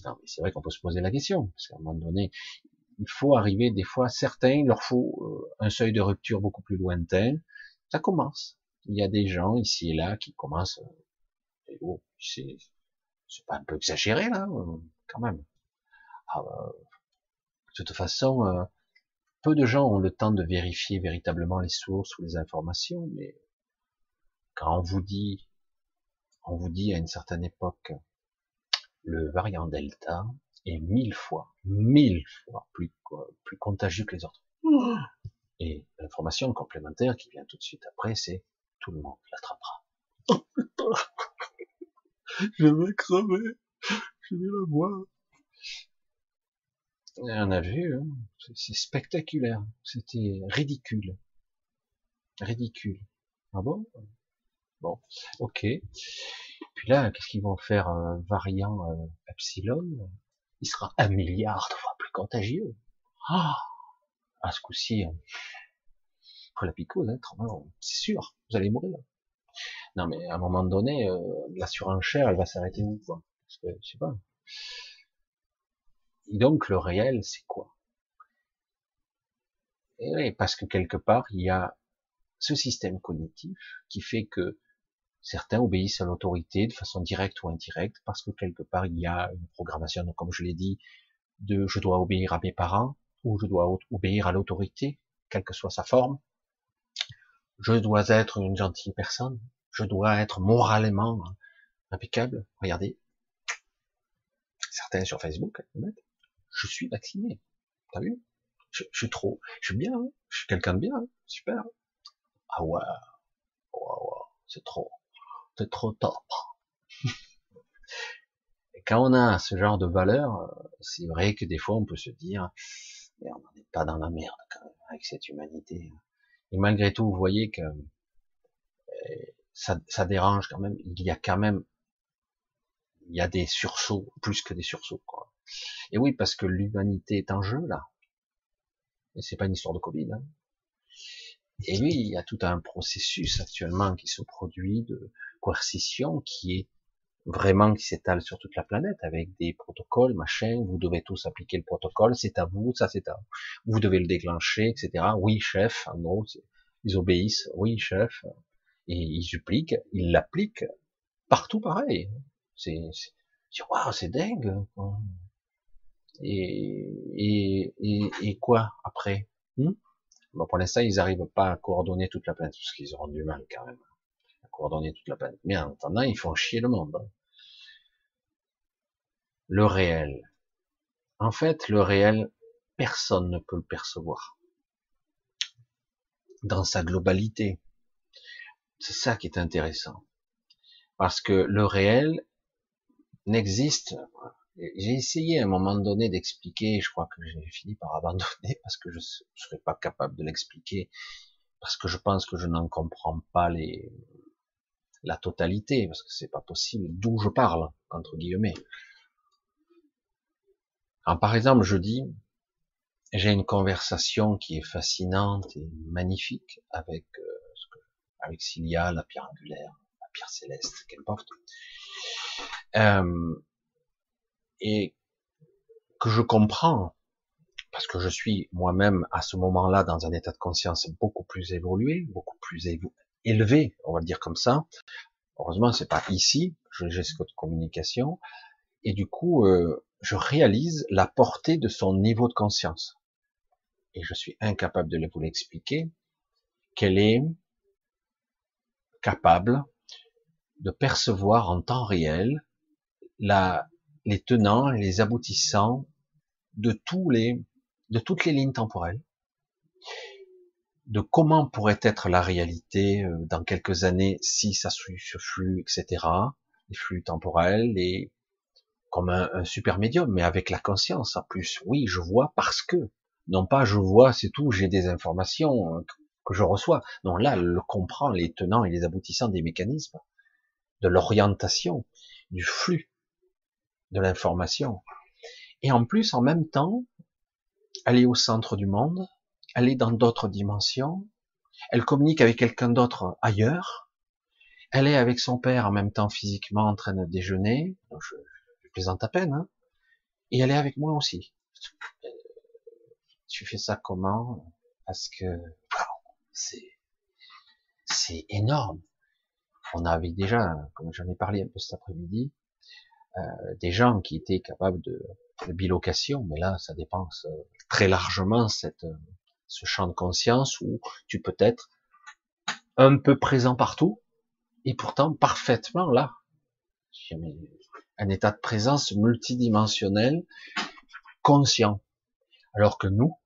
Non, mais c'est vrai qu'on peut se poser la question, parce qu'à un moment donné, il faut arriver, des fois, certains, il leur faut euh, un seuil de rupture beaucoup plus lointain. Ça commence. Il y a des gens ici et là qui commencent, euh, oh, c'est c'est pas un peu exagéré là, euh, quand même. Ah, bah, de toute façon, euh, peu de gens ont le temps de vérifier véritablement les sources ou les informations, mais quand on vous dit, on vous dit à une certaine époque, le variant Delta est mille fois, mille fois plus, plus contagieux que les autres. Et l'information complémentaire qui vient tout de suite après, c'est tout le monde l'attrapera. je vais crever. Je vais la voir. On a vu, hein. c'est spectaculaire, c'était ridicule. ridicule. Ah bon? Bon, ok. Puis là, qu'est-ce qu'ils vont faire variant euh, epsilon? Il sera un milliard de fois plus contagieux. Ah, à ce coup-ci, hein. la picose, hein, c'est sûr, vous allez mourir. Non, mais à un moment donné, euh, la surenchère, elle va s'arrêter où quoi? Parce que je sais pas. Et donc le réel, c'est quoi? Et oui, parce que quelque part, il y a ce système cognitif qui fait que certains obéissent à l'autorité de façon directe ou indirecte, parce que quelque part, il y a une programmation, comme je l'ai dit, de je dois obéir à mes parents, ou je dois obéir à l'autorité, quelle que soit sa forme. Je dois être une gentille personne, je dois être moralement impeccable. Regardez, certains sur Facebook je suis vacciné. T'as vu? Je, suis trop, je suis bien, hein. je suis quelqu'un de bien, hein. super. Ah ouais, c'est trop, c'est trop top. Quand on a ce genre de valeur, c'est vrai que des fois on peut se dire, mais on n'est pas dans la merde quand même avec cette humanité. Et malgré tout, vous voyez que eh, ça, ça dérange quand même. Il y a quand même, il y a des sursauts, plus que des sursauts. Quoi. Et oui, parce que l'humanité est en jeu là. Et c'est pas une histoire de Covid. Hein. Et oui, il y a tout un processus actuellement qui se produit de coercition qui est vraiment qui s'étale sur toute la planète avec des protocoles, machin, vous devez tous appliquer le protocole, c'est à vous, ça c'est à vous, vous devez le déclencher, etc. Oui, chef, en gros, ils obéissent, oui, chef, et ils appliquent, ils l'appliquent partout pareil. C'est, waouh, c'est dingue. Et, et, et, et, quoi après? Hmm? Bon, Pour l'instant, ils n'arrivent pas à coordonner toute la planète, parce qu'ils auront du mal quand même à coordonner toute la planète. Mais en attendant, ils font chier le monde. Hein. Le réel. En fait, le réel, personne ne peut le percevoir. Dans sa globalité. C'est ça qui est intéressant. Parce que le réel n'existe. J'ai essayé à un moment donné d'expliquer, je crois que j'ai fini par abandonner parce que je ne serais pas capable de l'expliquer, parce que je pense que je n'en comprends pas les, la totalité, parce que c'est pas possible d'où je parle, entre guillemets. Alors, par exemple, je dis, j'ai une conversation qui est fascinante et magnifique avec euh, avec Cilia, la pierre angulaire, la pierre céleste, qu'importe, euh, et que je comprends parce que je suis moi-même à ce moment-là dans un état de conscience beaucoup plus évolué, beaucoup plus élevé, on va le dire comme ça. Heureusement, c'est pas ici, j'ai ce code de communication, et du coup, euh, je réalise la portée de son niveau de conscience. Et je suis incapable de vous l'expliquer, qu'elle est capable de percevoir en temps réel la, les tenants les aboutissants de tous les, de toutes les lignes temporelles, de comment pourrait être la réalité euh, dans quelques années si ça suit ce flux, etc., les flux temporels, les, comme un, super médium, mais avec la conscience en plus. Oui, je vois parce que, non pas je vois, c'est tout, j'ai des informations que je reçois. Non, là, elle comprend les tenants et les aboutissants des mécanismes, de l'orientation, du flux, de l'information. Et en plus, en même temps, elle est au centre du monde, elle est dans d'autres dimensions, elle communique avec quelqu'un d'autre ailleurs, elle est avec son père en même temps physiquement en train de déjeuner, je, je plaisante à peine, hein, et elle est avec moi aussi. Tu fais ça comment? Parce que c'est énorme. On avait déjà, comme j'en ai parlé un peu cet après-midi, euh, des gens qui étaient capables de, de bilocation, mais là, ça dépense euh, très largement cette, euh, ce champ de conscience où tu peux être un peu présent partout et pourtant parfaitement là. Un état de présence multidimensionnel, conscient. Alors que nous,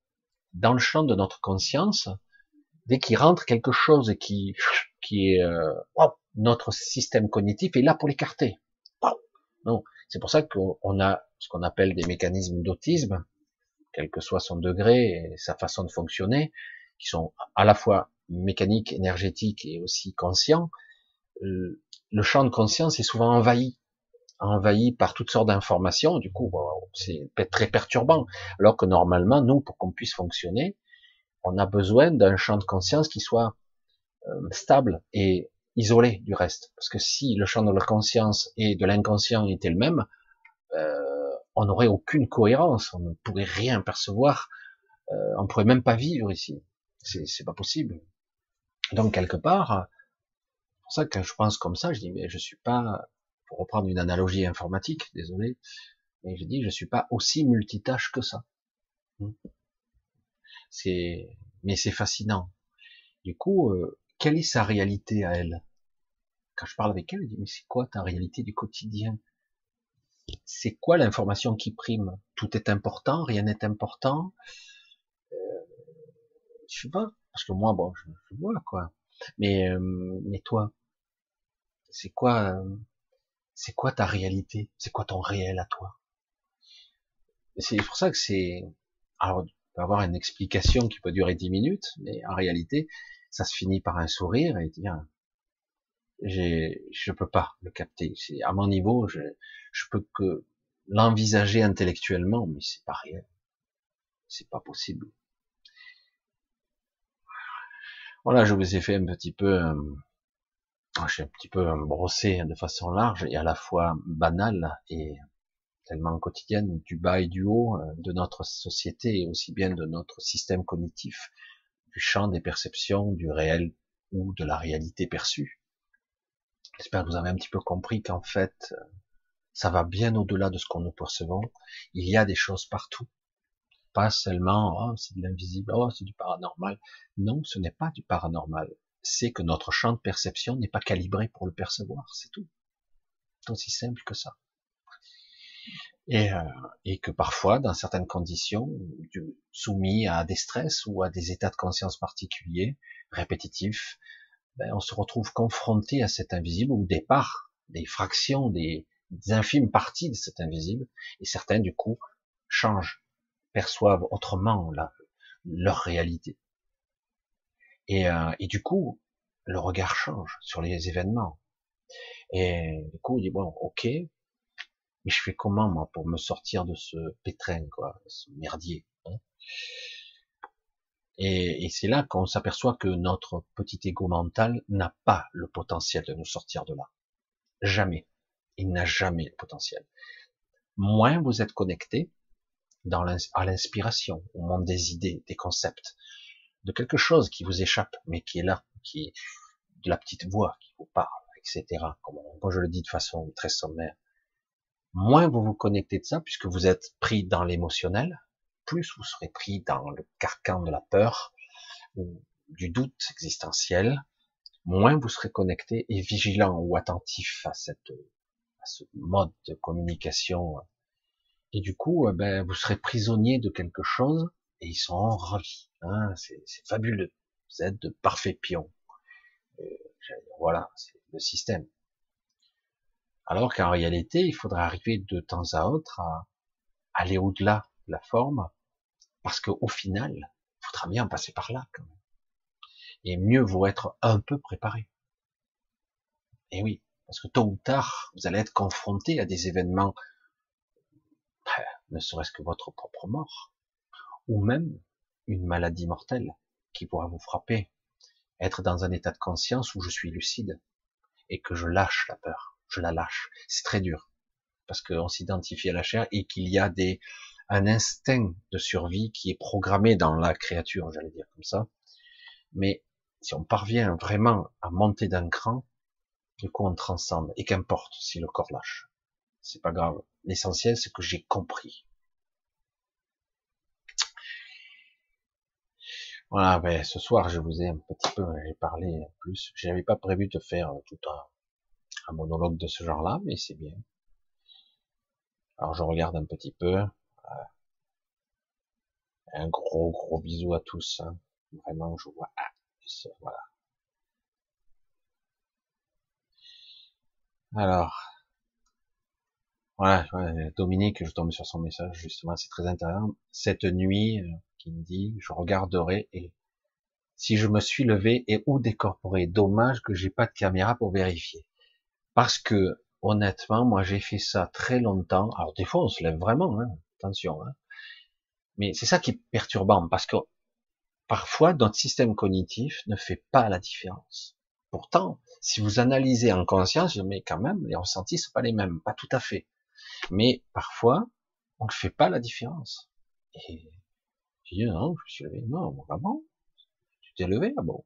dans le champ de notre conscience, dès qu'il rentre quelque chose qui, qui est euh, notre système cognitif est là pour l'écarter. Non, c'est pour ça qu'on a ce qu'on appelle des mécanismes d'autisme, quel que soit son degré et sa façon de fonctionner, qui sont à la fois mécanique, énergétique et aussi conscient, euh, le champ de conscience est souvent envahi, envahi par toutes sortes d'informations. Du coup, c'est très perturbant. Alors que normalement, nous, pour qu'on puisse fonctionner, on a besoin d'un champ de conscience qui soit euh, stable et isolé du reste. Parce que si le champ de la conscience et de l'inconscient était le même, euh, on n'aurait aucune cohérence, on ne pourrait rien percevoir, euh, on pourrait même pas vivre ici. C'est pas possible. Donc quelque part, c'est pour ça que je pense comme ça, je dis mais je suis pas, pour reprendre une analogie informatique, désolé, mais je dis je suis pas aussi multitâche que ça. C'est, mais c'est fascinant. Du coup, euh, quelle est sa réalité à elle? Quand je parle avec elle, je dis mais c'est quoi ta réalité du quotidien? C'est quoi l'information qui prime? Tout est important, rien n'est important. Euh, je sais pas, parce que moi, bon, je, vois quoi. Mais, euh, mais toi, c'est quoi, c'est quoi ta réalité? C'est quoi ton réel à toi? C'est pour ça que c'est, alors, peut avoir une explication qui peut durer dix minutes, mais en réalité, ça se finit par un sourire et dire, j'ai, je peux pas le capter. À mon niveau, je, je peux que l'envisager intellectuellement, mais c'est pas réel. C'est pas possible. Voilà, je vous ai fait un petit peu, euh, j'ai un petit peu brossé de façon large et à la fois banale et tellement quotidienne du bas et du haut euh, de notre société et aussi bien de notre système cognitif, du champ des perceptions, du réel ou de la réalité perçue. J'espère que vous avez un petit peu compris qu'en fait, ça va bien au-delà de ce qu'on nous percevons. Il y a des choses partout pas seulement oh, c'est de l'invisible, oh, c'est du paranormal. Non, ce n'est pas du paranormal. C'est que notre champ de perception n'est pas calibré pour le percevoir, c'est tout. C'est aussi simple que ça. Et, euh, et, que parfois, dans certaines conditions, soumis à des stress ou à des états de conscience particuliers, répétitifs, ben, on se retrouve confronté à cet invisible ou des parts, des fractions, des, infimes parties de cet invisible, et certains du coup changent perçoivent autrement leur réalité. Et, euh, et, du coup, le regard change sur les événements. Et du coup, il dit bon, ok, mais je fais comment moi pour me sortir de ce pétrin, quoi, ce merdier. Hein? Et, et c'est là qu'on s'aperçoit que notre petit ego mental n'a pas le potentiel de nous sortir de là. Jamais. Il n'a jamais le potentiel. Moins vous êtes connecté, dans à l'inspiration, au monde des idées, des concepts, de quelque chose qui vous échappe, mais qui est là, qui est de la petite voix qui vous parle, etc. Comme moi je le dis de façon très sommaire. Moins vous vous connectez de ça, puisque vous êtes pris dans l'émotionnel, plus vous serez pris dans le carcan de la peur ou du doute existentiel, moins vous serez connecté et vigilant ou attentif à cette à ce mode de communication et du coup, euh, ben, vous serez prisonnier de quelque chose et ils sont ravis. Hein, c'est fabuleux. Vous êtes de parfaits pions. Euh, voilà, c'est le système. Alors qu'en réalité, il faudrait arriver de temps à autre à aller au-delà de la forme, parce qu'au final, il faudra bien passer par là quand même. Et mieux vaut être un peu préparé. Et oui, parce que tôt ou tard, vous allez être confronté à des événements ne serait-ce que votre propre mort, ou même une maladie mortelle qui pourra vous frapper, être dans un état de conscience où je suis lucide et que je lâche la peur, je la lâche. C'est très dur parce qu'on s'identifie à la chair et qu'il y a des un instinct de survie qui est programmé dans la créature, j'allais dire comme ça. Mais si on parvient vraiment à monter d'un cran, du coup on transcende et qu'importe si le corps lâche c'est pas grave. L'essentiel, c'est que j'ai compris. Voilà, ben, ce soir, je vous ai un petit peu, j'ai parlé plus. J'avais pas prévu de faire tout un, un monologue de ce genre-là, mais c'est bien. Alors, je regarde un petit peu. Un gros, gros bisou à tous. Hein. Vraiment, je vois. Ah, voilà. Alors, voilà, Dominique, je tombe sur son message, justement, c'est très intéressant. Cette nuit, euh, qui me dit, je regarderai et si je me suis levé et ou décorporé. Dommage que j'ai pas de caméra pour vérifier. Parce que, honnêtement, moi j'ai fait ça très longtemps. Alors des fois on se lève vraiment, hein, attention. Hein. Mais c'est ça qui est perturbant, parce que parfois notre système cognitif ne fait pas la différence. Pourtant, si vous analysez en conscience, mais quand même, les ressentis sont pas les mêmes, pas tout à fait. Mais parfois, on ne fait pas la différence. Et je dis non, je suis levé, non, bon, tu t'es levé, ah bon?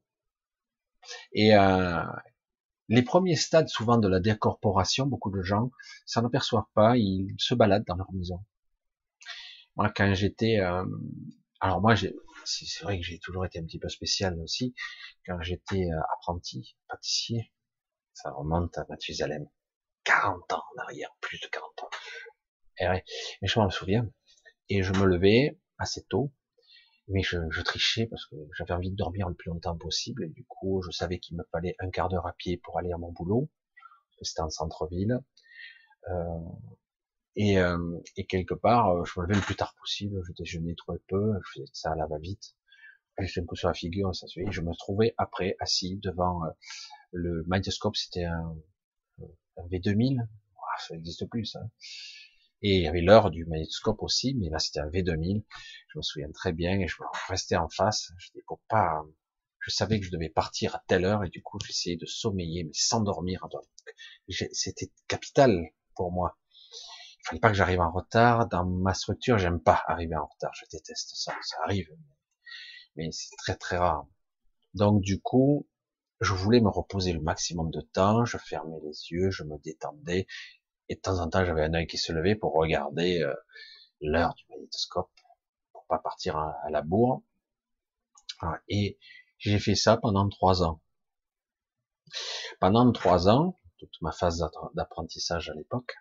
Et euh, les premiers stades, souvent de la décorporation, beaucoup de gens s'en aperçoivent pas, ils se baladent dans leur maison. Moi, quand j'étais, euh, alors moi, c'est vrai que j'ai toujours été un petit peu spécial aussi. Quand j'étais euh, apprenti pâtissier, ça remonte à Mathusalem, 40 ans en arrière, plus de 40 ans. Et ouais, mais je m'en souviens. Et je me levais assez tôt, mais je, je trichais parce que j'avais envie de dormir le plus longtemps possible. Et du coup, je savais qu'il me fallait un quart d'heure à pied pour aller à mon boulot, c'était en centre-ville. Euh, et, euh, et, quelque part, euh, je me levais le plus tard possible, je déjeunais trop peu, je faisais ça à la va-vite. J'ai un coup sur la figure, ça suffit. Je me trouvais après assis devant euh, le Mindoscope, c'était un, un, V2000, ça n'existe plus ça. Et il y avait l'heure du magnétoscope aussi, mais là c'était un V2000. Je me souviens très bien et je restais en face. Je pour pas, je savais que je devais partir à telle heure et du coup j'essayais de sommeiller mais sans dormir. C'était capital pour moi il fallait pas que j'arrive en retard. Dans ma structure, j'aime pas arriver en retard. Je déteste ça. Ça arrive, mais c'est très très rare. Donc du coup, je voulais me reposer le maximum de temps. Je fermais les yeux, je me détendais, et de temps en temps, j'avais un œil qui se levait pour regarder euh, l'heure du magnétoscope, pour pas partir à, la bourre. Et j'ai fait ça pendant trois ans. Pendant trois ans, toute ma phase d'apprentissage à l'époque,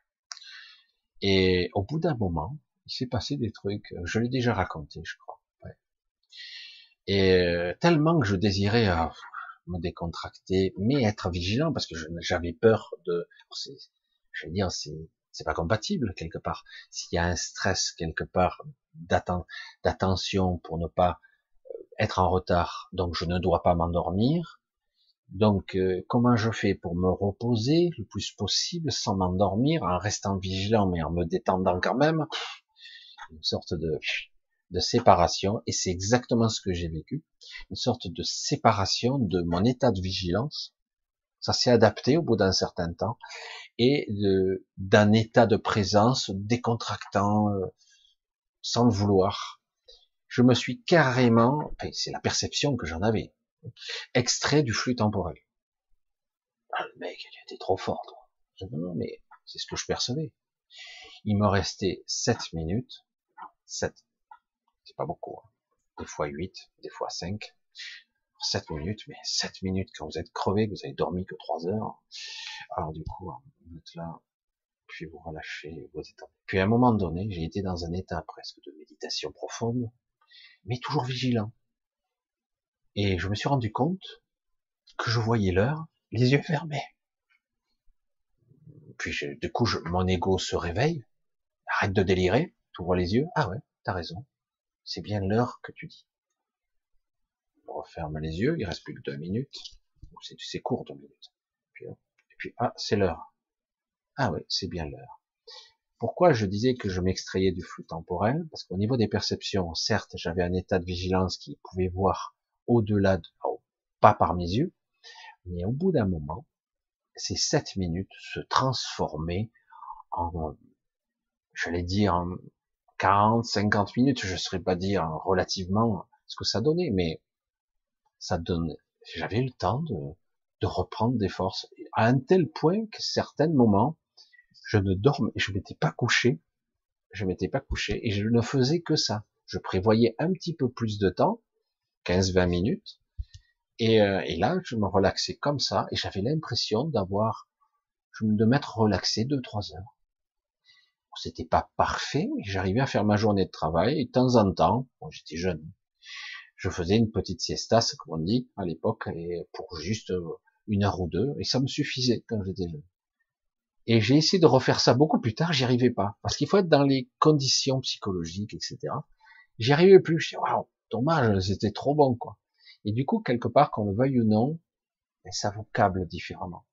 et au bout d'un moment, il s'est passé des trucs, euh, je l'ai déjà raconté, je crois. Et euh, tellement que je désirais euh, me décontracter, mais être vigilant, parce que j'avais peur de... Je veux dire, c'est c'est pas compatible quelque part. S'il y a un stress quelque part d'attention pour ne pas être en retard, donc je ne dois pas m'endormir, donc, euh, comment je fais pour me reposer le plus possible sans m'endormir, en restant vigilant mais en me détendant quand même? Une sorte de, de séparation, et c'est exactement ce que j'ai vécu. Une sorte de séparation de mon état de vigilance. Ça s'est adapté au bout d'un certain temps, et d'un état de présence décontractant, euh, sans le vouloir. Je me suis carrément, c'est la perception que j'en avais, extrait du flux temporel. Ah, le mec, il était trop fort. Toi. Non, mais c'est ce que je percevais. Il me restait 7 minutes. 7. C'est pas beaucoup. Hein. Des fois 8, des fois 5. 7 minutes, mais 7 minutes quand vous êtes crevé, que vous avez dormi que 3 heures. Alors du coup, vous êtes là, puis vous relâchez, vous êtes... Puis à un moment donné, j'ai été dans un état presque de méditation profonde, mais toujours vigilant. Et je me suis rendu compte que je voyais l'heure, les yeux fermés. Puis du coup, mon ego se réveille, arrête de délirer, tu ouvres les yeux, ah ouais, t'as raison, c'est bien l'heure que tu dis. Referme les yeux, il reste plus que deux minutes, c'est court deux minutes. Puis, et puis ah, c'est l'heure. Ah ouais, c'est bien l'heure. Pourquoi je disais que je m'extrayais du flux temporel? Parce qu'au niveau des perceptions, certes, j'avais un état de vigilance qui pouvait voir au-delà de, oh, pas par mes yeux, mais au bout d'un moment, ces sept minutes se transformaient en, j'allais dire, 40, 50 minutes, je ne saurais pas dire relativement ce que ça donnait, mais ça donnait, j'avais le temps de, reprendre des forces, à un tel point que certains moments, je ne dormais, je m'étais pas couché, je m'étais pas couché, et je ne faisais que ça. Je prévoyais un petit peu plus de temps, 15-20 minutes. Et, euh, et, là, je me relaxais comme ça, et j'avais l'impression d'avoir, de m'être relaxé 2-3 heures. C'était pas parfait, mais j'arrivais à faire ma journée de travail, et de temps en temps, bon, j'étais jeune, je faisais une petite siestasse, comme on dit, à l'époque, et pour juste euh, une heure ou deux, et ça me suffisait quand j'étais jeune. Et j'ai essayé de refaire ça beaucoup plus tard, j'y arrivais pas, parce qu'il faut être dans les conditions psychologiques, etc. J'y arrivais plus, je dis, waouh, dommage, c'était trop bon, quoi. Et du coup, quelque part, qu'on le veuille ou non, ben, ça vous câble différemment.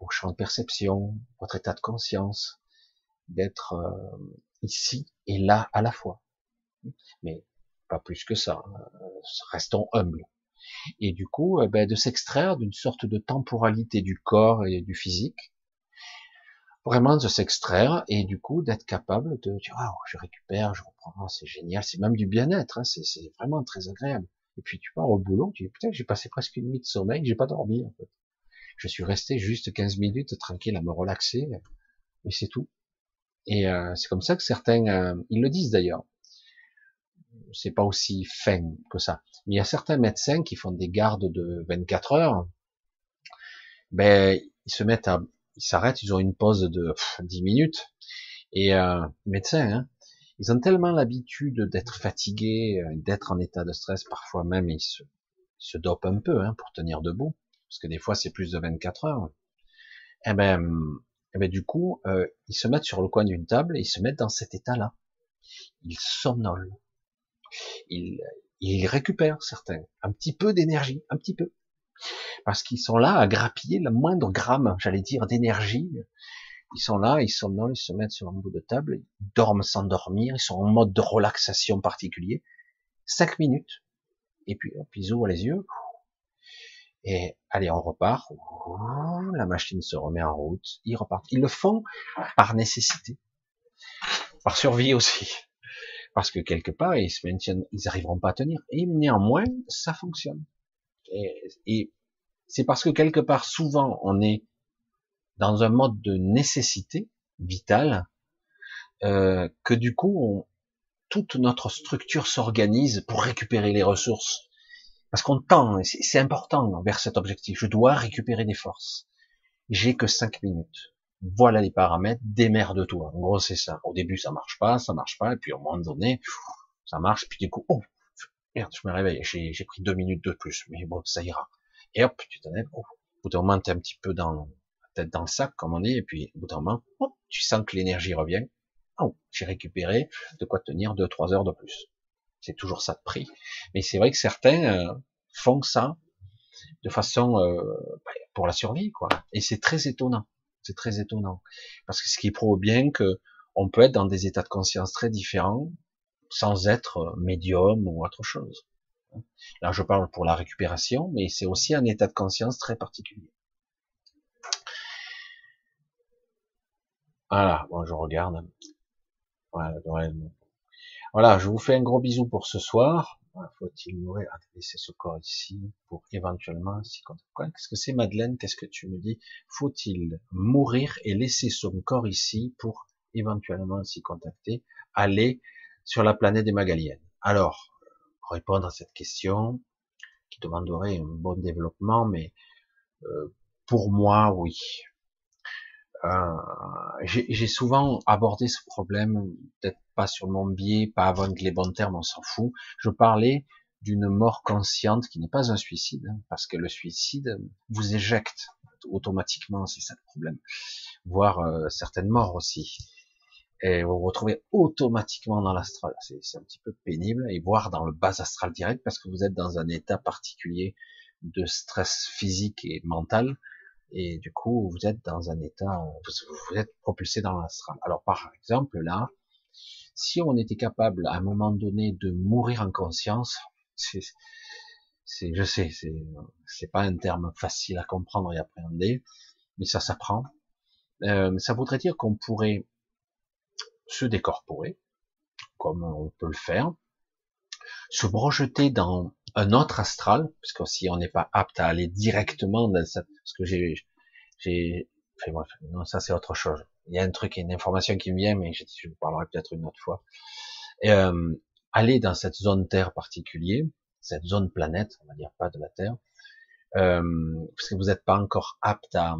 Vos champs de perception, votre état de conscience, d'être euh, ici et là à la fois. Mais pas plus que ça. Hein. Restons humbles. Et du coup, euh, ben, de s'extraire d'une sorte de temporalité du corps et du physique, vraiment de s'extraire et du coup d'être capable de dire ah je récupère, je reprends, c'est génial, c'est même du bien-être, hein, c'est vraiment très agréable. Et puis tu pars au boulot, tu dis putain j'ai passé presque une nuit de sommeil, j'ai pas dormi en fait. Je suis resté juste 15 minutes tranquille à me relaxer, et c'est tout. Et euh, c'est comme ça que certains, euh, ils le disent d'ailleurs. C'est pas aussi fin que ça. Mais il y a certains médecins qui font des gardes de 24 heures. Ben, ils se mettent à, ils s'arrêtent, ils ont une pause de 10 minutes. Et euh, médecins, hein, ils ont tellement l'habitude d'être fatigués, euh, d'être en état de stress, parfois même ils se, se dopent un peu hein, pour tenir debout, parce que des fois c'est plus de 24 heures. Eh ben, eh ben du coup, euh, ils se mettent sur le coin d'une table et ils se mettent dans cet état-là. Ils somnolent. Ils, récupèrent certains un petit peu d'énergie, un petit peu, parce qu'ils sont là à grappiller le moindre gramme, j'allais dire, d'énergie. Ils sont là, ils somnolent, ils se mettent sur un bout de table, ils dorment sans dormir, ils sont en mode de relaxation particulier. Cinq minutes, et puis ils ouvrent les yeux, et allez, on repart. La machine se remet en route. Ils repartent. Ils le font par nécessité, par survie aussi, parce que quelque part ils se maintiennent, ils n'arriveront pas à tenir. Et néanmoins, ça fonctionne. Et, c'est parce que quelque part, souvent, on est dans un mode de nécessité vitale euh, que du coup, toute notre structure s'organise pour récupérer les ressources parce qu'on tend, c'est important vers cet objectif. Je dois récupérer des forces. J'ai que cinq minutes. Voilà les paramètres, démerde-toi. En gros, c'est ça. Au début, ça marche pas, ça marche pas, et puis au moment donné, ça marche, puis du coup, oh, merde, je me réveille, j'ai pris deux minutes de plus, mais bon, ça ira. Et hop, tu te lèves, oh, au bout d'un moment, un petit peu dans, tête dans le sac, comme on dit, et puis au bout d'un moment, oh, tu sens que l'énergie revient. Oh, j'ai récupéré de quoi tenir deux, trois heures de plus. C'est toujours ça de prix. Mais c'est vrai que certains euh, font ça de façon euh, bah, pour la survie, quoi. Et c'est très étonnant. C'est très étonnant parce que ce qui prouve bien que on peut être dans des états de conscience très différents sans être médium ou autre chose. Là, je parle pour la récupération, mais c'est aussi un état de conscience très particulier. Voilà, bon, je regarde. Voilà, voilà, je vous fais un gros bisou pour ce soir. Faut-il mourir à laisser ce corps ici pour éventuellement s'y contacter Qu'est-ce que c'est Madeleine Qu'est-ce que tu me dis? Faut-il mourir et laisser son corps ici pour éventuellement s'y contacter Aller sur la planète des Magaliennes? Alors, répondre à cette question, qui demanderait un bon développement, mais euh, pour moi, oui. Euh, j'ai souvent abordé ce problème, peut-être pas sur mon biais, pas avant que les bons termes, on s'en fout. Je parlais d'une mort consciente qui n'est pas un suicide, hein, parce que le suicide vous éjecte automatiquement, c'est ça le problème. Voire euh, certaines morts aussi. Et vous vous retrouvez automatiquement dans l'astral. C'est un petit peu pénible, et voire dans le bas astral direct, parce que vous êtes dans un état particulier de stress physique et mental, et du coup vous êtes dans un état, vous, êtes propulsé dans l'astral. Alors par exemple là, si on était capable à un moment donné de mourir en conscience, c'est, c'est je sais, c'est, c'est pas un terme facile à comprendre et appréhender, mais ça s'apprend. Euh, ça voudrait dire qu'on pourrait se décorporer, comme on peut le faire, se projeter dans un autre astral, parce que si on n'est pas apte à aller directement dans cette, parce que j'ai, j'ai, enfin non, ça c'est autre chose. Il y a un truc, une information qui me vient, mais je, je vous parlerai peut-être une autre fois. Et, euh, aller dans cette zone Terre particulière, cette zone planète, on va dire pas de la Terre, euh, parce que vous n'êtes pas encore apte à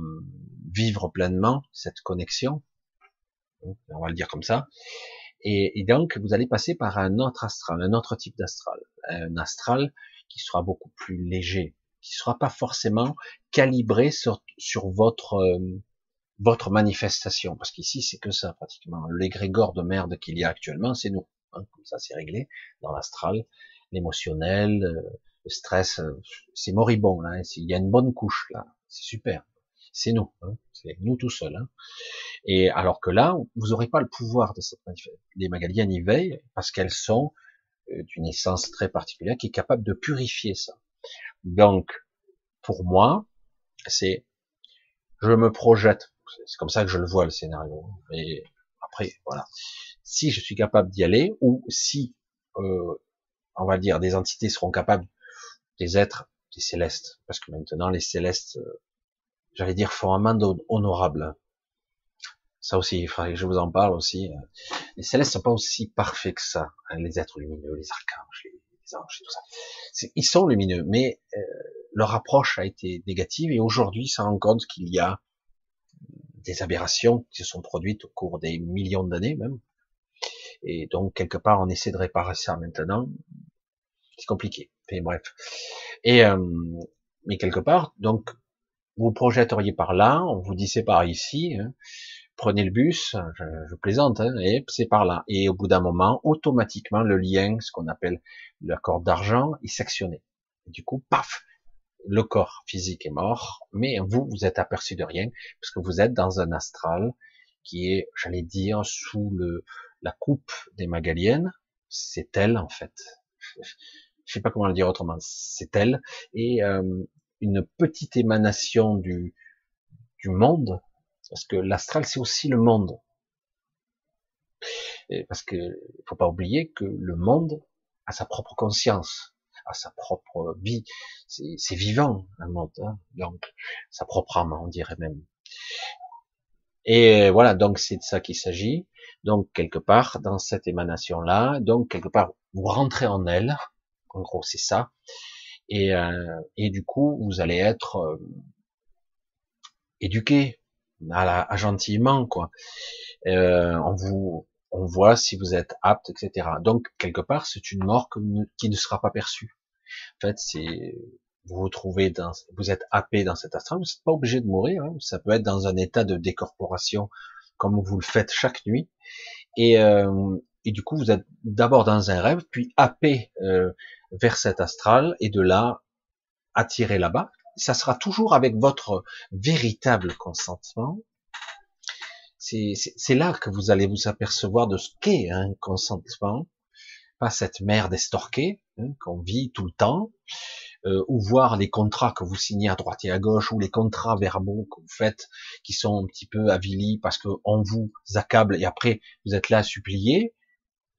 vivre pleinement cette connexion, on va le dire comme ça, et, et, donc, vous allez passer par un autre astral, un autre type d'astral, un astral qui sera beaucoup plus léger, qui sera pas forcément calibré sur, sur votre euh, votre manifestation, parce qu'ici c'est que ça pratiquement. L'égrégore de merde qu'il y a actuellement, c'est nous. Hein, comme ça, c'est réglé dans l'astral, l'émotionnel, euh, le stress, euh, c'est moribond là. Hein. Il y a une bonne couche là, c'est super. C'est nous, hein. c'est nous tout seuls. Hein. Et alors que là, vous n'aurez pas le pouvoir de cette manifestation. Les Magaliennes y veillent parce qu'elles sont euh, d'une essence très particulière qui est capable de purifier ça. Donc, pour moi, c'est, je me projette. C'est comme ça que je le vois le scénario. Et après, voilà. Si je suis capable d'y aller, ou si, euh, on va dire, des entités seront capables, des êtres, des célestes, parce que maintenant les célestes, euh, j'allais dire, monde honorable. Ça aussi, il faudrait que je vous en parle aussi. Les célestes sont pas aussi parfaits que ça. Hein, les êtres lumineux, les archanges, les, anges et tout ça. Ils sont lumineux, mais euh, leur approche a été négative et aujourd'hui, ça rend compte qu'il y a des aberrations qui se sont produites au cours des millions d'années même. Et donc, quelque part, on essaie de réparer ça maintenant. C'est compliqué. Mais bref. Et, euh, mais quelque part, donc, vous projetteriez par là, on vous dit c'est par ici, hein, prenez le bus, je, plaisante, hein, et c'est par là. Et au bout d'un moment, automatiquement, le lien, ce qu'on appelle l'accord d'argent, est sectionné. du coup, paf, le corps physique est mort, mais vous, vous êtes aperçu de rien, parce que vous êtes dans un astral qui est, j'allais dire, sous le, la coupe des Magaliennes. C'est elle, en fait. Je sais pas comment le dire autrement. C'est elle. Et euh, une petite émanation du, du monde, parce que l'astral, c'est aussi le monde. Parce que faut pas oublier que le monde a sa propre conscience, a sa propre vie. C'est vivant, un monde. Hein donc, sa propre âme, on dirait même. Et voilà, donc c'est de ça qu'il s'agit. Donc, quelque part, dans cette émanation-là, donc, quelque part, vous rentrez en elle. En gros, c'est ça. Et, euh, et du coup, vous allez être euh, éduqué, à, gentiment quoi. Euh, on vous, on voit si vous êtes apte, etc. Donc quelque part, c'est une mort qui ne sera pas perçue. En fait, c'est vous vous trouvez dans, vous êtes happé dans cet astral, vous n'êtes pas obligé de mourir. Hein. Ça peut être dans un état de décorporation, comme vous le faites chaque nuit. Et, euh, et du coup, vous êtes d'abord dans un rêve, puis happé euh, vers cet astral, et de là attiré là-bas. Ça sera toujours avec votre véritable consentement. C'est là que vous allez vous apercevoir de ce qu'est un consentement, pas cette merde estorquée hein, qu'on vit tout le temps, euh, ou voir les contrats que vous signez à droite et à gauche, ou les contrats verbaux que vous faites, qui sont un petit peu avilis parce qu'on vous accable et après vous êtes là à supplier,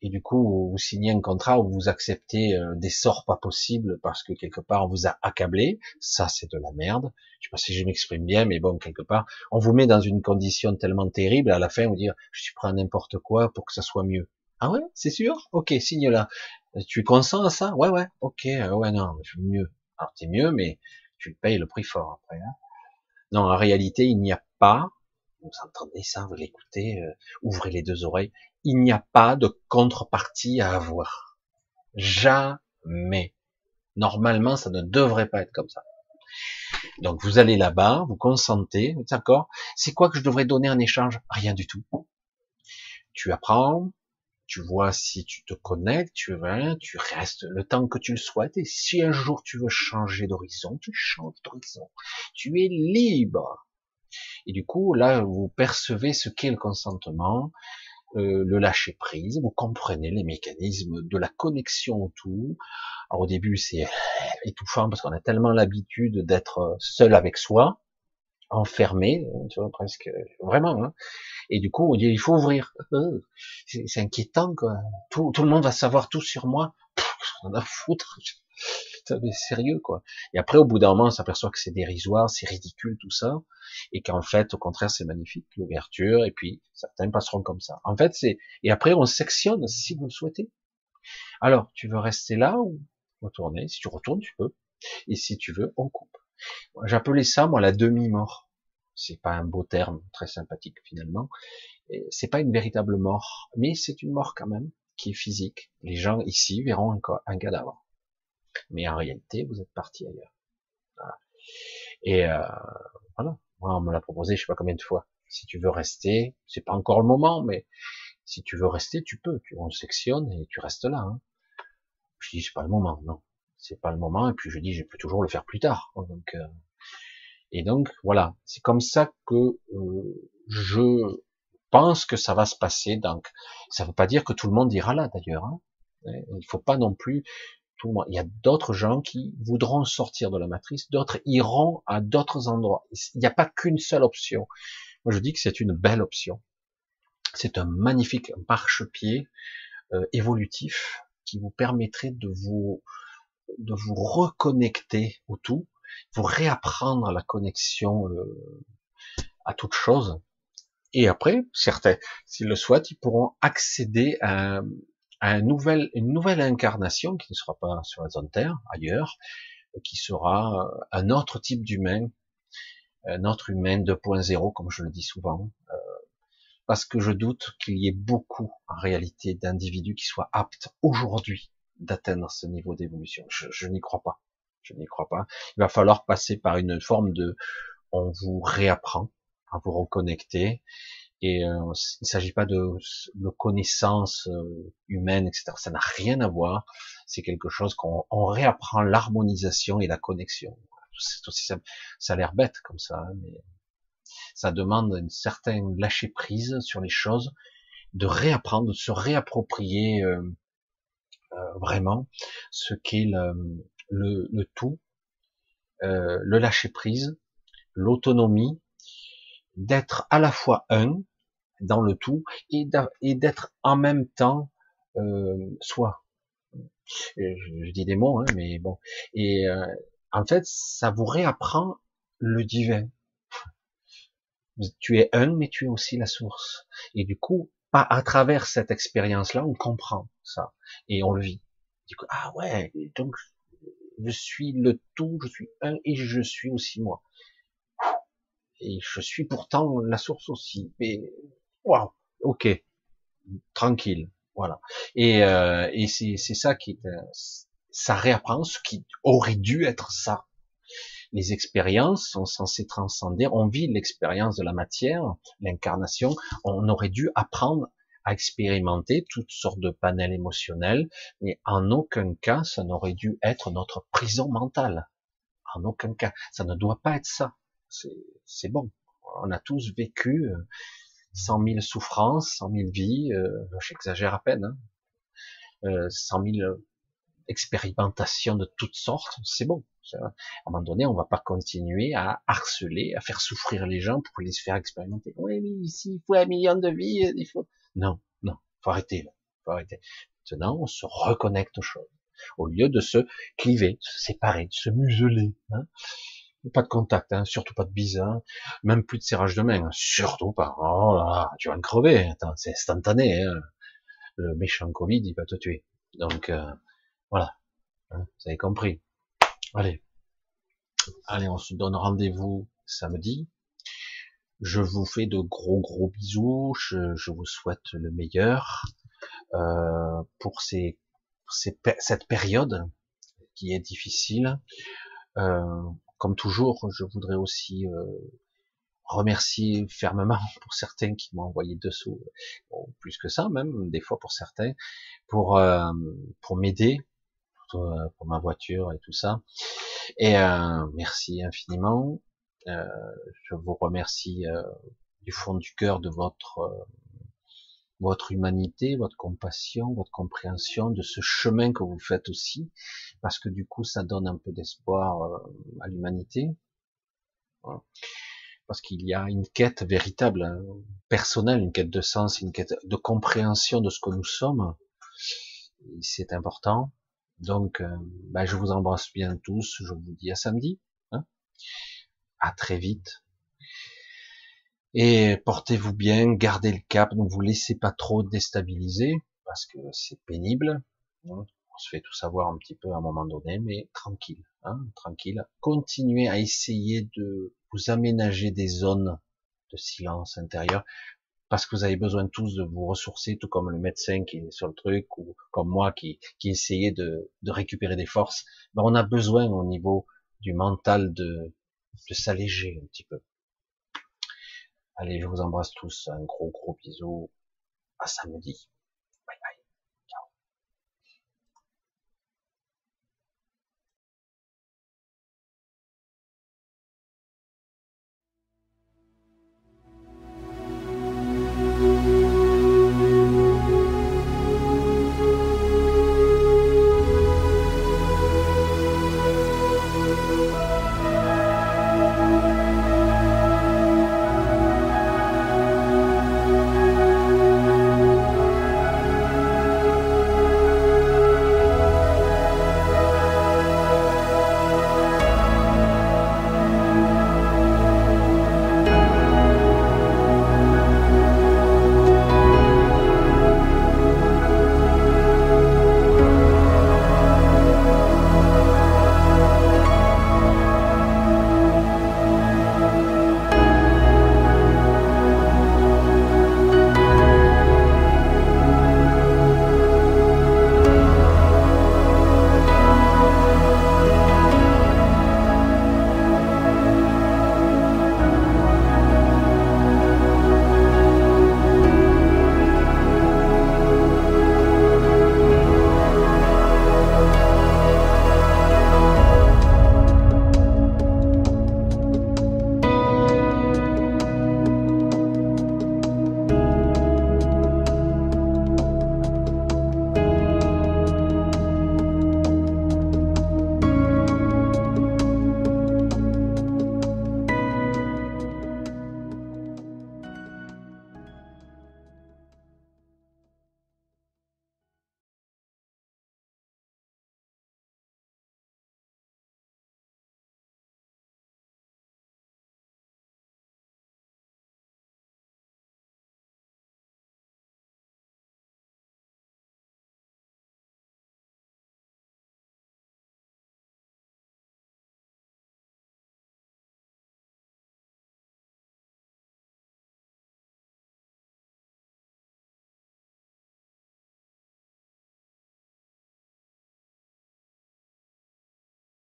et du coup vous signez un contrat où vous acceptez euh, des sorts pas possibles parce que quelque part on vous a accablé, ça c'est de la merde. Je sais pas si je m'exprime bien, mais bon quelque part on vous met dans une condition tellement terrible à la fin vous dire je suis prêt à n'importe quoi pour que ça soit mieux. Ah ouais, c'est sûr? Ok, signe là. Tu consens à ça? Ouais ouais. Ok, euh, ouais non, je veux mieux. Alors t'es mieux, mais tu payes le prix fort après. Hein. non, en réalité il n'y a pas vous entendez ça, vous l'écoutez, euh, ouvrez les deux oreilles, il n'y a pas de contrepartie à avoir. Jamais. Normalement, ça ne devrait pas être comme ça. Donc vous allez là-bas, vous consentez, d'accord? C'est quoi que je devrais donner en échange? Rien du tout. Tu apprends, tu vois si tu te connectes, tu vas, tu restes le temps que tu le souhaites, et si un jour tu veux changer d'horizon, tu changes d'horizon. Tu es libre. Et du coup, là, vous percevez ce qu'est le consentement, euh, le lâcher prise, vous comprenez les mécanismes de la connexion au tout. Alors au début c'est étouffant parce qu'on a tellement l'habitude d'être seul avec soi, enfermé, tu vois presque vraiment. Hein. Et du coup on dit il faut ouvrir. Euh, c'est inquiétant quoi. Tout, tout, le monde va savoir tout sur moi. On a foutre sérieux quoi. Et après au bout d'un moment on s'aperçoit que c'est dérisoire, c'est ridicule tout ça, et qu'en fait au contraire c'est magnifique l'ouverture, et puis certains passeront comme ça. En fait c'est et après on sectionne si vous le souhaitez. Alors tu veux rester là ou retourner? Si tu retournes tu peux, et si tu veux on coupe. J'appelais ça moi la demi-mort. C'est pas un beau terme, très sympathique finalement. C'est pas une véritable mort, mais c'est une mort quand même physique. Les gens ici verront un, un cadavre mais en réalité, vous êtes parti ailleurs. Et euh, voilà, moi on me l'a proposé, je sais pas combien de fois. Si tu veux rester, c'est pas encore le moment, mais si tu veux rester, tu peux. Tu on sectionne et tu restes là. Hein. Je dis c'est pas le moment, non. c'est pas le moment. Et puis je dis, je peux toujours le faire plus tard. Donc, euh, et donc voilà, c'est comme ça que euh, je pense que ça va se passer. Donc, ça veut pas dire que tout le monde ira là d'ailleurs. Hein. Il faut pas non plus tout le monde. Il y a d'autres gens qui voudront sortir de la matrice, d'autres iront à d'autres endroits. Il n'y a pas qu'une seule option. Moi, je dis que c'est une belle option. C'est un magnifique marchepied euh, évolutif qui vous permettrait de vous de vous reconnecter au tout, vous réapprendre la connexion euh, à toute chose. Et après, certains, s'ils le souhaitent, ils pourront accéder à, un nouvel, une nouvelle incarnation qui ne sera pas sur la zone Terre, ailleurs, qui sera un autre type d'humain, un autre humain 2.0, comme je le dis souvent, euh, parce que je doute qu'il y ait beaucoup, en réalité, d'individus qui soient aptes aujourd'hui d'atteindre ce niveau d'évolution. Je, n'y crois pas. Je n'y crois pas. Il va falloir passer par une forme de, on vous réapprend à vous reconnecter. Et euh, il ne s'agit pas de, de connaissances euh, humaines, etc. Ça n'a rien à voir. C'est quelque chose qu'on on réapprend l'harmonisation et la connexion. Aussi, ça, ça a l'air bête comme ça, hein, mais ça demande une certaine lâcher prise sur les choses, de réapprendre, de se réapproprier euh, euh, vraiment ce qu'est le, le, tout, euh, le lâcher prise, l'autonomie, d'être à la fois un dans le tout et d'être en même temps euh, soi. Je, dis des mots, hein, mais bon. Et euh, en fait, ça vous réapprend le divin. Tu es un, mais tu es aussi la source. Et du coup, à travers cette expérience-là, on comprend ça et on le vit. Du coup, ah ouais, donc je suis le tout, je suis un et je suis aussi moi. Et je suis pourtant la source aussi. Mais waouh, ok, tranquille, voilà. Et, euh, et c'est ça qui est, ça réapprend ce qui aurait dû être ça. Les expériences sont censées transcender. On vit l'expérience de la matière, l'incarnation. On aurait dû apprendre à expérimenter toutes sortes de panels émotionnels, mais en aucun cas ça n'aurait dû être notre prison mentale. En aucun cas. Ça ne doit pas être ça. C'est bon. On a tous vécu euh, cent mille souffrances, cent mille vies, euh, j'exagère à peine, hein, euh, cent mille expérimentations de toutes sortes, c'est bon. À un moment donné, on va pas continuer à harceler, à faire souffrir les gens pour les faire expérimenter. Oui, mais ici, il faut un million de vies, il faut... Non, non, faut arrêter, là. faut arrêter. Maintenant, on se reconnecte aux choses. Au lieu de se cliver, de se séparer, de se museler. Hein. Pas de contact, hein, surtout pas de bise, hein. même plus de serrage de main, hein. surtout pas. Oh là, tu vas me crever, c'est instantané. Le méchant Covid, il va te tuer. Donc euh, voilà, vous avez compris. Allez, allez, on se donne rendez-vous samedi. Je vous fais de gros gros bisous. Je, vous souhaite le meilleur euh, pour ces, cette période qui est difficile. Euh, comme toujours, je voudrais aussi euh, remercier fermement pour certains qui m'ont envoyé dessous, plus que ça même, des fois pour certains, pour euh, pour m'aider pour, ma voiture et tout ça. Et euh, merci infiniment. Euh, je vous remercie euh, du fond du cœur de votre euh, votre humanité, votre compassion, votre compréhension de ce chemin que vous faites aussi, parce que du coup ça donne un peu d'espoir à l'humanité, parce qu'il y a une quête véritable, hein, personnelle, une quête de sens, une quête de compréhension de ce que nous sommes, c'est important. Donc, ben, je vous embrasse bien tous, je vous dis à samedi. Hein à très vite. Et portez-vous bien, gardez le cap, ne vous laissez pas trop déstabiliser, parce que c'est pénible. On se fait tout savoir un petit peu à un moment donné, mais tranquille, hein, tranquille. Continuez à essayer de vous aménager des zones de silence intérieur, parce que vous avez besoin tous de vous ressourcer, tout comme le médecin qui est sur le truc, ou comme moi qui, qui essayait de, de récupérer des forces. Ben, on a besoin au niveau du mental de, de s'alléger un petit peu. Allez, je vous embrasse tous. Un gros gros bisou. À samedi.